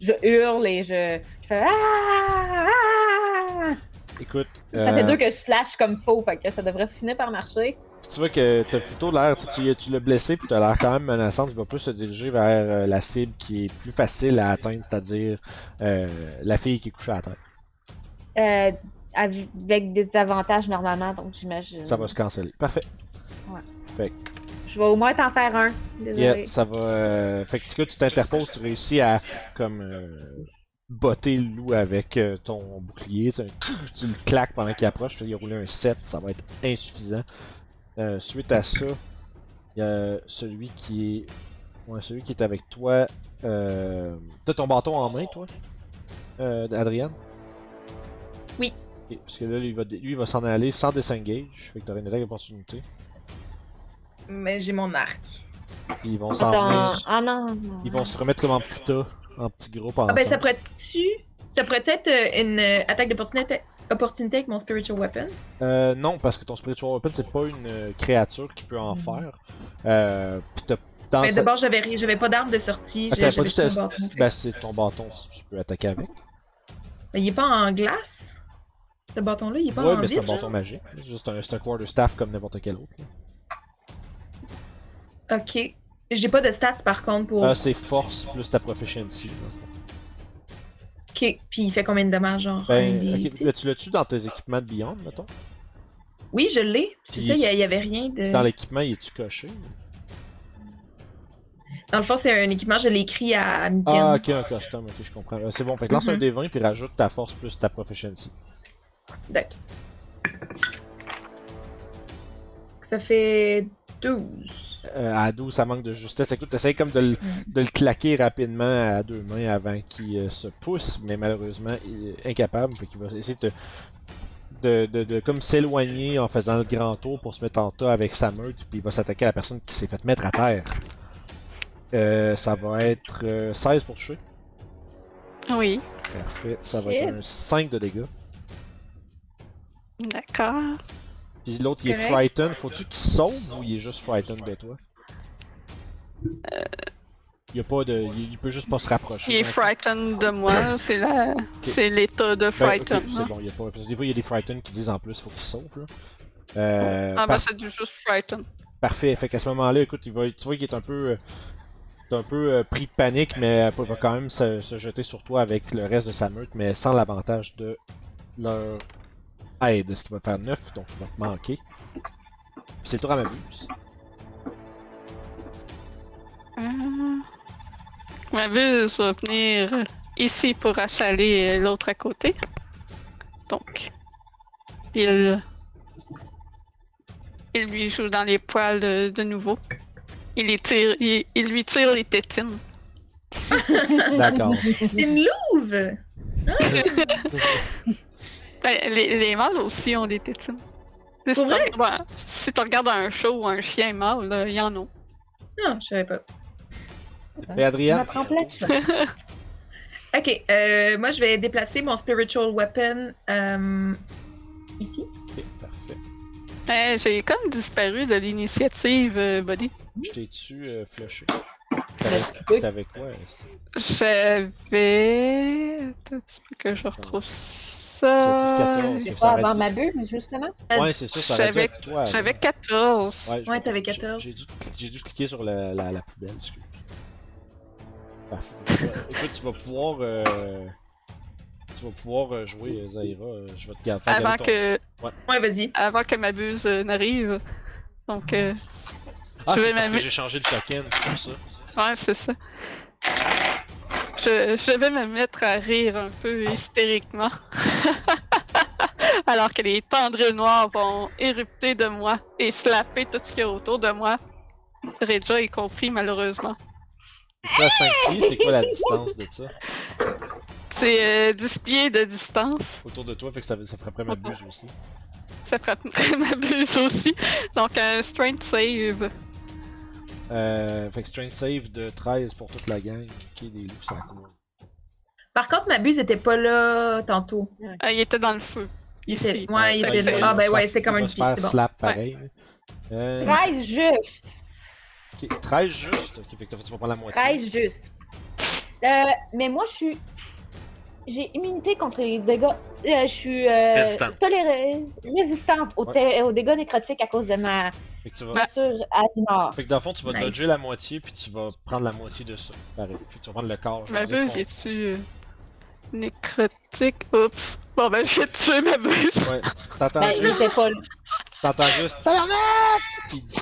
[SPEAKER 2] Je hurle et je, je fais Ah! Ah!
[SPEAKER 1] Écoute,
[SPEAKER 2] Ça fait
[SPEAKER 1] euh,
[SPEAKER 2] deux que je slash comme faux, fait que ça devrait finir par marcher.
[SPEAKER 1] Puis tu vois que t'as plutôt l'air, tu, tu, tu l'as blessé puis t'as l'air quand même menaçante, tu vas plus se diriger vers euh, la cible qui est plus facile à atteindre, c'est-à-dire euh, la fille qui est couchée à terre.
[SPEAKER 2] Euh, avec des avantages normalement, donc j'imagine.
[SPEAKER 1] Ça va se canceller. Parfait.
[SPEAKER 2] Ouais.
[SPEAKER 1] Fait
[SPEAKER 2] Je vais au moins t'en faire un. Désolé.
[SPEAKER 1] yeah, ça va. euh, fait que tu- tu t'interposes, tu réussis à comme euh, botter le loup avec euh, ton bouclier. Tu, tu le claques pendant qu'il approche, il a roulé un 7, ça va être insuffisant. Euh, suite à ça, il y a celui qui est. Ouais, celui qui est avec toi. Euh... T'as ton bâton en main, toi? Euh, Adrienne?
[SPEAKER 3] Oui.
[SPEAKER 1] Parce que là, lui, il va, lui, il va s'en aller sans disengage. Fait que t'auras une attaque d'opportunité.
[SPEAKER 3] Mais j'ai mon arc.
[SPEAKER 1] Puis ils vont s'en.
[SPEAKER 2] Ah non. non.
[SPEAKER 1] Ils vont se remettre comme en petit tas, en petit groupe
[SPEAKER 3] Ah ben ça pourrait-tu... Ça pourrait être euh, une attaque d'opportunité opportunité avec mon spiritual weapon?
[SPEAKER 1] Euh, non, parce que ton Spiritual Weapon, c'est pas une euh, créature qui peut en faire. Euh, pis t'as.
[SPEAKER 3] Mais
[SPEAKER 1] sa-
[SPEAKER 3] d'abord, j'avais j'avais pas d'arme de sortie.
[SPEAKER 1] Ah,
[SPEAKER 3] j'ai-
[SPEAKER 1] t'avais pas dit
[SPEAKER 3] mon bâton.
[SPEAKER 1] Ben, c'est ton bâton, si tu peux attaquer avec.
[SPEAKER 3] Mais il est pas en glace? Ce bâton-là, il est pas
[SPEAKER 1] ouais,
[SPEAKER 3] en
[SPEAKER 1] mais c'est un bâton magique. C'est juste un, un quarterstaff comme n'importe quel autre. là.
[SPEAKER 3] Ok. J'ai pas de stats par contre pour...
[SPEAKER 1] Ah, c'est force plus ta proficiency. dans
[SPEAKER 3] Ok. Puis il fait combien de dommages, genre?
[SPEAKER 1] Ben,
[SPEAKER 3] des
[SPEAKER 1] tu l'as-tu dans tes équipements de Beyond, mettons?
[SPEAKER 3] Oui, je l'ai. C'est ça, il y, y avait rien de...
[SPEAKER 1] Dans l'équipement, il est-tu coché?
[SPEAKER 3] Dans le fond, c'est un équipement, je l'ai écrit à, Miden.
[SPEAKER 1] Ah, ok, un custom, ok, je comprends. Euh, c'est bon, fait que lance un
[SPEAKER 3] Mhm.
[SPEAKER 1] D20 puis rajoute ta force plus ta proficiency.
[SPEAKER 3] D'accord. Ça fait 12.
[SPEAKER 1] Euh, à 12, ça manque de justesse. Écoute, t'essayes comme de le, de le claquer rapidement à deux mains avant qu'il euh, se pousse, mais malheureusement, il est incapable. Fait qu'il va essayer de, de, de, de comme s'éloigner en faisant le grand tour pour se mettre en tas avec sa meute, puis il va s'attaquer à la personne qui s'est fait mettre à terre. Euh, ça va être euh, 16 pour toucher.
[SPEAKER 4] Oui,
[SPEAKER 1] Parfait. Ça va être un 5 de dégâts.
[SPEAKER 4] d'accord.
[SPEAKER 1] Puis l'autre, il est
[SPEAKER 3] Correct.
[SPEAKER 1] frightened. Faut-tu qu'il sauve ou il est juste frightened de toi? Il y a pas de. Il, il peut juste pas se rapprocher.
[SPEAKER 4] Il est frightened de moi, c'est la... c'est l'état de
[SPEAKER 1] Ben, ok,
[SPEAKER 4] frightened.
[SPEAKER 1] c'est
[SPEAKER 4] hein.
[SPEAKER 1] bon, il y a pas. Parce que des fois, il y a des frightened qui disent en plus, faut qu'il sauve, là. Euh,
[SPEAKER 4] Ah
[SPEAKER 1] par-
[SPEAKER 4] c'est du juste frightened.
[SPEAKER 1] Parfait. Fait qu'à ce moment-là, écoute, il va, tu vois qu'il est un peu. euh, il est un peu euh, pris de panique, mais euh, il va quand même se, se jeter sur toi avec le reste de sa meute, mais sans l'avantage de leur aide. Ce qui va faire 9, donc il va te manquer. Puis c'est le tour à ma buse.
[SPEAKER 4] Euh, Ma buse va venir ici pour achaler l'autre à côté. Donc, il, il lui joue dans les poils de nouveau. Il, les tire, il, il lui tire les tétines. (laughs)
[SPEAKER 1] D'accord.
[SPEAKER 3] C'est une louve! (laughs) (laughs)
[SPEAKER 4] Ben, les, les mâles aussi ont des tétines. Si
[SPEAKER 3] vrai?
[SPEAKER 4] tu regardes- si tu regardes un chat ou un chien mâle, là, il y en a.
[SPEAKER 3] Non, je savais pas.
[SPEAKER 1] Et Adrien,
[SPEAKER 2] On plein. (laughs)
[SPEAKER 3] Ok, euh, moi je vais déplacer mon spiritual weapon euh, ici.
[SPEAKER 1] Ok, parfait.
[SPEAKER 4] Ben, j'ai comme disparu de l'initiative, euh, Buddy.
[SPEAKER 1] Je t'ai-tu euh, flushé? T'avais quoi?
[SPEAKER 4] J'avais. Attends un petit peu que je retrouve
[SPEAKER 1] Tu
[SPEAKER 4] ça.
[SPEAKER 1] as dit 14.
[SPEAKER 2] C'est pas avant ma bulle, justement.
[SPEAKER 1] Ouais, c'est ça, ça
[SPEAKER 4] J'avais-
[SPEAKER 1] être toi.
[SPEAKER 4] J'avais
[SPEAKER 1] là.
[SPEAKER 4] 14.
[SPEAKER 1] Ouais,
[SPEAKER 3] Ouais, t'avais
[SPEAKER 1] j'ai-
[SPEAKER 3] 14.
[SPEAKER 1] J'ai dû, cliquer sur la, la, la poubelle, excuse. Parfait. Tu vas- (laughs) Écoute, tu vas pouvoir. euh, tu vas pouvoir euh, jouer euh, Zaira. euh, Je vais te garder. faire
[SPEAKER 4] Avant
[SPEAKER 1] garder ton-
[SPEAKER 4] que,
[SPEAKER 3] Ouais, vas-y.
[SPEAKER 4] avant que ma buse euh, n'arrive. Donc, euh,
[SPEAKER 1] Ah, c'est parce que j'ai changé le token, c'est pour ça.
[SPEAKER 4] ouais, c'est ça. Je, je vais me mettre à rire un peu hystériquement. (laughs) Alors que les tendrils noirs vont érupter de moi et slapper tout ce qu'il y a autour de moi. Reja y compris, malheureusement.
[SPEAKER 1] À 5 pieds, c'est quoi la distance de ça?
[SPEAKER 4] C'est euh, 10 pieds de distance.
[SPEAKER 1] autour de toi? Fait que ça, ça ferait après ma buse aussi.
[SPEAKER 4] Ça frappe (laughs) ma buse aussi. Donc un strength save.
[SPEAKER 1] Euh, fait que strength save de 13 pour toute la gang. Ok, des loups, ça court.
[SPEAKER 3] Par contre, ma buse était pas là tantôt.
[SPEAKER 4] Ah, il était dans le feu.
[SPEAKER 3] Il
[SPEAKER 4] Ici.
[SPEAKER 3] était... Ouais, il
[SPEAKER 4] Ouais,
[SPEAKER 3] était. Ah, ben
[SPEAKER 1] Il
[SPEAKER 3] ouais, c'était comme un
[SPEAKER 1] il
[SPEAKER 3] pied, c'est bon.
[SPEAKER 1] slap pareil. Euh,
[SPEAKER 2] 13 juste.
[SPEAKER 1] ok, 13 juste. Ok, fait que tu vas prendre la moitié.
[SPEAKER 2] 13 juste. Euh, mais moi, je suis. J'ai immunité contre les dégâts. Euh, je suis. Euh,
[SPEAKER 6] Résistante.
[SPEAKER 2] toléré- résistante aux,
[SPEAKER 1] Ouais.
[SPEAKER 2] dégâts nécrotiques à cause de ma
[SPEAKER 1] Fait que tu vas.
[SPEAKER 2] blessure à 10 morts.
[SPEAKER 1] Fait que dans le fond, tu vas
[SPEAKER 3] Nice.
[SPEAKER 1] dodger la moitié, puis tu vas prendre la moitié de ça. Pareil. Fait que tu vas prendre le corps. je
[SPEAKER 4] Ma buse, il est-tu euh, nécrotique? Oups. Bon, ben, j'ai tué ma buse.
[SPEAKER 1] Ouais. T'entends
[SPEAKER 2] Ben, il
[SPEAKER 1] juste.
[SPEAKER 2] était pas là.
[SPEAKER 1] T'entends juste. Tabarnak! Puis il dit-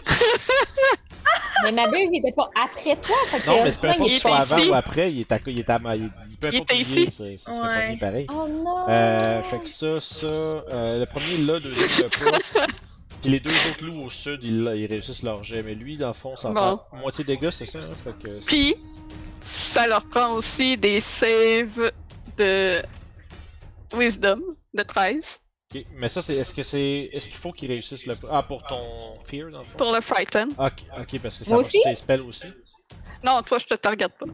[SPEAKER 2] Mais ma buse, il était pas après toi. Fait que,
[SPEAKER 1] Non, mais c'est peu
[SPEAKER 2] là,
[SPEAKER 1] importe
[SPEAKER 2] il
[SPEAKER 1] que tu sois avant
[SPEAKER 4] ici.
[SPEAKER 1] ou après, il est à il est à il, il peut
[SPEAKER 4] Il
[SPEAKER 1] importe où
[SPEAKER 4] était
[SPEAKER 1] il est,
[SPEAKER 4] ici.
[SPEAKER 1] ça, ça
[SPEAKER 3] Ouais.
[SPEAKER 1] pareil.
[SPEAKER 2] Oh non!
[SPEAKER 1] Euh, fait que ça, ça, euh, le premier là, deuxième le pas. (laughs) Puis les deux autres loups au sud, ils, ils réussissent leur jet, mais lui, dans le fond, ça va
[SPEAKER 4] Bon.
[SPEAKER 1] moitié dégâts, c'est ça? Hein? Fait que.
[SPEAKER 4] Puis, ça leur prend aussi des saves de Wisdom de 13
[SPEAKER 1] Ok, Mais ça, c'est. Est-ce que c'est. Est-ce qu'il faut qu'ils réussissent le. Ah, pour ton Fear, dans le fond?
[SPEAKER 4] pour le Frighten.
[SPEAKER 1] Ok, ok, parce que ça
[SPEAKER 2] Moi
[SPEAKER 1] marche
[SPEAKER 2] aussi?
[SPEAKER 1] sur tes spells aussi.
[SPEAKER 4] Non, toi, je te target pas.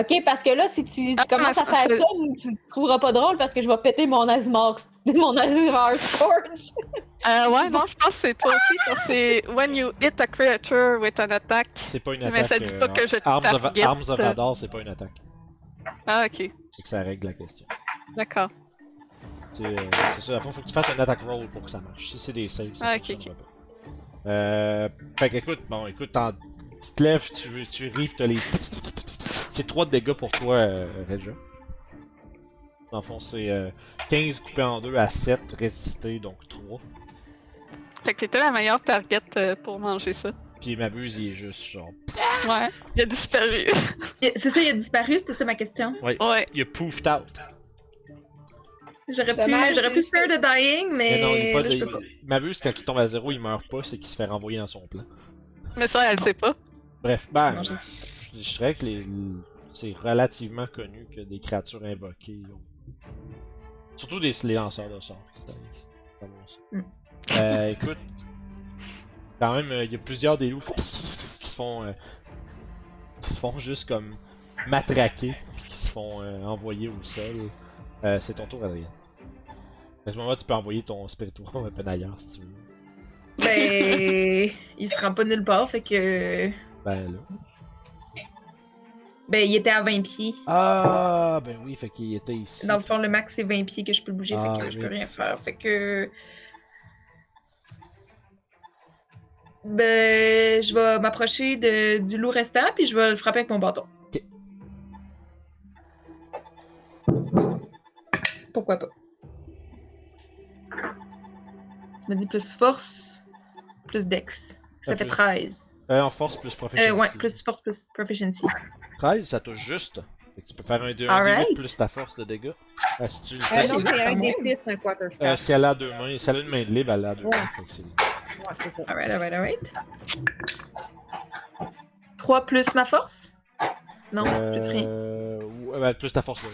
[SPEAKER 2] Ok, parce que là, si tu
[SPEAKER 4] Ah,
[SPEAKER 2] commences à
[SPEAKER 4] ça-
[SPEAKER 2] faire
[SPEAKER 4] ça-
[SPEAKER 2] tu te trouveras pas drôle parce que je vais péter mon Azimar, (laughs) mon Azimar Scourge.
[SPEAKER 4] Euh, ouais, non, je pense que c'est toi aussi, parce que c'est when you hit a creature with an attack.
[SPEAKER 1] C'est pas une
[SPEAKER 4] Mais
[SPEAKER 1] attaque.
[SPEAKER 4] ça dit
[SPEAKER 1] euh,
[SPEAKER 4] pas que je
[SPEAKER 1] Arms of. Arms of Hadar, c'est pas une attaque.
[SPEAKER 4] Ah, ok,
[SPEAKER 1] C'est que ça règle la question.
[SPEAKER 4] d'accord.
[SPEAKER 1] C'est euh, c'est ça, à fond, faut que tu fasses un attack roll pour que ça marche. Si c'est des saves, ça
[SPEAKER 4] Ah, ok,
[SPEAKER 1] fonctionnera pas. Euh. Fait qu'écoute, bon, écoute, tu te lèves, tu, tu ris, pis t'as les. (laughs) C'est 3 de dégâts pour toi, euh, Regia. Dans le fond, c'est euh, 15 coupé en 2 à 7 résisté, donc 3.
[SPEAKER 4] Fait que t'étais la meilleure target euh, pour manger ça.
[SPEAKER 1] Puis ma buse, il est juste genre.
[SPEAKER 4] Ouais, il a disparu.
[SPEAKER 3] Il- C'est ça, il a disparu, c'était ça ma question.
[SPEAKER 4] ouais.
[SPEAKER 1] Il a poofed out.
[SPEAKER 3] J'aurais pu, j'aurais pu
[SPEAKER 2] c'est-
[SPEAKER 3] spare the dying, mais.
[SPEAKER 1] Mais non, il est pas
[SPEAKER 3] là,
[SPEAKER 1] de.
[SPEAKER 3] je peux pas.
[SPEAKER 1] Ma buse, quand il tombe à 0, il meurt pas, c'est qu'il se fait renvoyer dans son plan.
[SPEAKER 4] Mais ça, elle sait pas.
[SPEAKER 1] Bref, ben,
[SPEAKER 3] Non,
[SPEAKER 1] je,
[SPEAKER 3] je-
[SPEAKER 1] je dirais que les, c'est relativement connu que des créatures invoquées. ont- Surtout des, les lanceurs de sorts. ça.
[SPEAKER 3] Mm.
[SPEAKER 1] Euh, écoute, quand même, euh, il y a plusieurs des loups qui, se font. euh, qui se font juste comme matraquer, puis qui se font euh, envoyer au sol. Euh, c'est ton tour, Adrien. À ce moment-là, tu peux envoyer ton spiritual (laughs) un peu ailleurs si tu veux.
[SPEAKER 3] Ben. il se rend pas nulle part, fait que.
[SPEAKER 1] Ben là.
[SPEAKER 3] Ben, il était à 20 pieds.
[SPEAKER 1] Ah, ben oui, fait qu'il était ici.
[SPEAKER 3] Dans le fond, le max, c'est 20 pieds que je peux bouger,
[SPEAKER 1] Ah,
[SPEAKER 3] fait que je
[SPEAKER 1] oui.
[SPEAKER 3] peux rien faire. Fait que. Ben, je vais m'approcher de- du loup restant, puis je vais le frapper avec mon bâton.
[SPEAKER 1] Ok.
[SPEAKER 3] Pourquoi pas? Tu me dis plus force, plus dex. Ça
[SPEAKER 1] Ah,
[SPEAKER 3] fait
[SPEAKER 1] plus-
[SPEAKER 3] 13.
[SPEAKER 1] Euh, en force plus
[SPEAKER 3] Euh,
[SPEAKER 1] professionnel.
[SPEAKER 3] ouais, plus force, plus proficiency.
[SPEAKER 1] 13, ça touche juste. Fait que tu peux faire un 2
[SPEAKER 3] Alright.
[SPEAKER 1] plus ta force de dégâts. Euh, si tu le
[SPEAKER 2] Euh,
[SPEAKER 1] fais.
[SPEAKER 2] non, c'est un
[SPEAKER 3] quand même.
[SPEAKER 2] D6, un
[SPEAKER 1] Euh,
[SPEAKER 2] quarterstaff.
[SPEAKER 1] si elle a deux mains, si elle a une main de libre, elle a deux
[SPEAKER 2] Ouais.
[SPEAKER 1] mains. Fait que c'est-
[SPEAKER 2] Ouais, c'est ça.
[SPEAKER 3] Alright, alright, alright. 3 plus ma force? Non, plus rien.
[SPEAKER 1] Euh, ouais, ben, plus ta force de.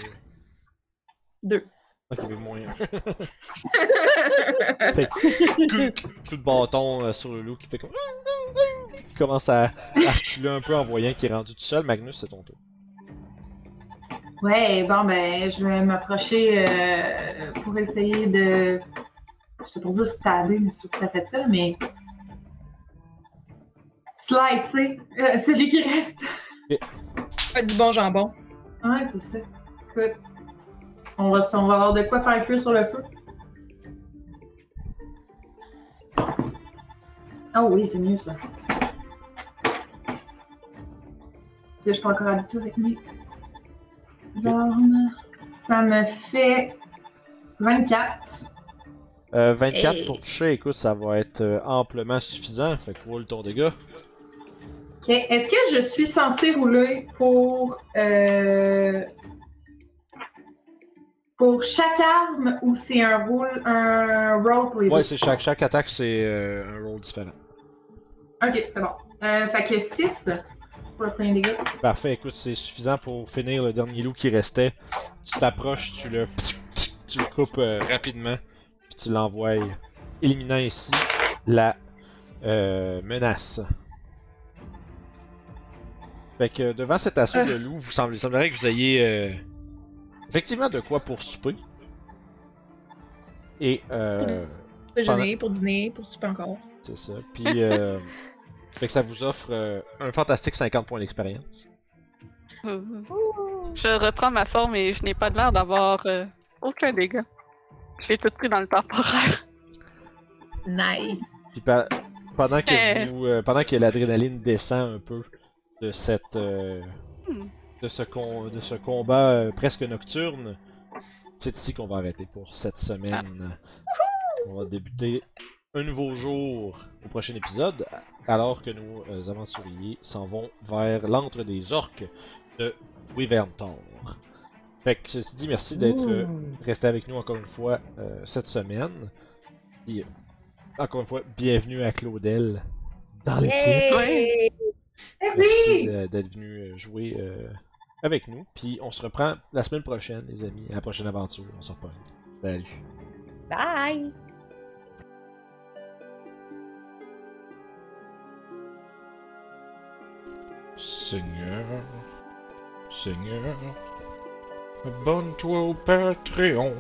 [SPEAKER 3] 2.
[SPEAKER 1] Ok, mais moins. (laughs) Fait que, coup, coup de bâton euh, sur le loup qui fait comme. Qui commence à, à reculer un peu en voyant qu'il est rendu tout seul. Magnus, c'est ton tour.
[SPEAKER 5] Ouais, bon, ben, je vais m'approcher euh, pour essayer de. Je sais pas dire stabber, mais c'est pas tout à fait ça, mais. Slicer euh, celui qui reste. (laughs)
[SPEAKER 3] Pas du bon jambon.
[SPEAKER 5] Ouais, c'est ça. Écoute, on va, on va avoir de quoi faire cuire sur le feu. Oh oui, c'est mieux ça. Je suis pas encore habituée avec mes armes. Ça me fait 24.
[SPEAKER 1] Euh, 24
[SPEAKER 3] Hey.
[SPEAKER 1] pour toucher, écoute, ça va être euh, amplement suffisant. Fait que roule ton dégât.
[SPEAKER 5] Ok, Est-ce que je suis censée rouler pour euh, pour chaque arme ou c'est un roll un roll pour les
[SPEAKER 1] Ouais, c'est chaque, chaque attaque, c'est euh, un roll différent.
[SPEAKER 5] Ok, c'est bon. Euh, fait que 6 pour le premier dégât.
[SPEAKER 1] Parfait, écoute, c'est suffisant pour finir le dernier loup qui restait. Tu t'approches, tu le, (laughs) tu le coupes euh, rapidement, tu l'envoies, éliminant ainsi la euh, menace. Fait que devant cet assaut de loup, vous semblez, il semblerait que vous ayez euh, effectivement de quoi pour souper. Et euh,
[SPEAKER 3] Pour déjeuner, pour dîner, pour souper encore.
[SPEAKER 1] c'est ça. Puis euh, (laughs) fait que ça vous offre euh, un fantastique 50 points d'expérience.
[SPEAKER 4] Je reprends ma forme et je n'ai pas l'air d'avoir euh, aucun dégât. J'ai tout pris dans le temporaire.
[SPEAKER 3] Nice.
[SPEAKER 1] Puis pa- pendant que
[SPEAKER 4] Eh.
[SPEAKER 1] vous, euh, pendant que l'adrénaline descend un peu de cette, euh,
[SPEAKER 4] Hmm.
[SPEAKER 1] de ce de ce combat euh, presque nocturne, c'est ici qu'on va arrêter pour cette semaine. On va débuter un nouveau jour au prochain épisode, alors que nos euh, aventuriers s'en vont vers l'antre des orques de Wyverntor. Fait que ceci dit, merci d'être euh, resté avec nous encore une fois euh, cette semaine. Puis, euh, encore une fois, bienvenue à Claudel dans l'équipe.
[SPEAKER 2] Hey!
[SPEAKER 1] Merci d'être venu euh, jouer euh, avec nous. Puis on se reprend la semaine prochaine, les amis, à la prochaine aventure. On se reprend. Salut.
[SPEAKER 2] Bye!
[SPEAKER 1] Seigneur, Seigneur, Abonne-toi au Patreon.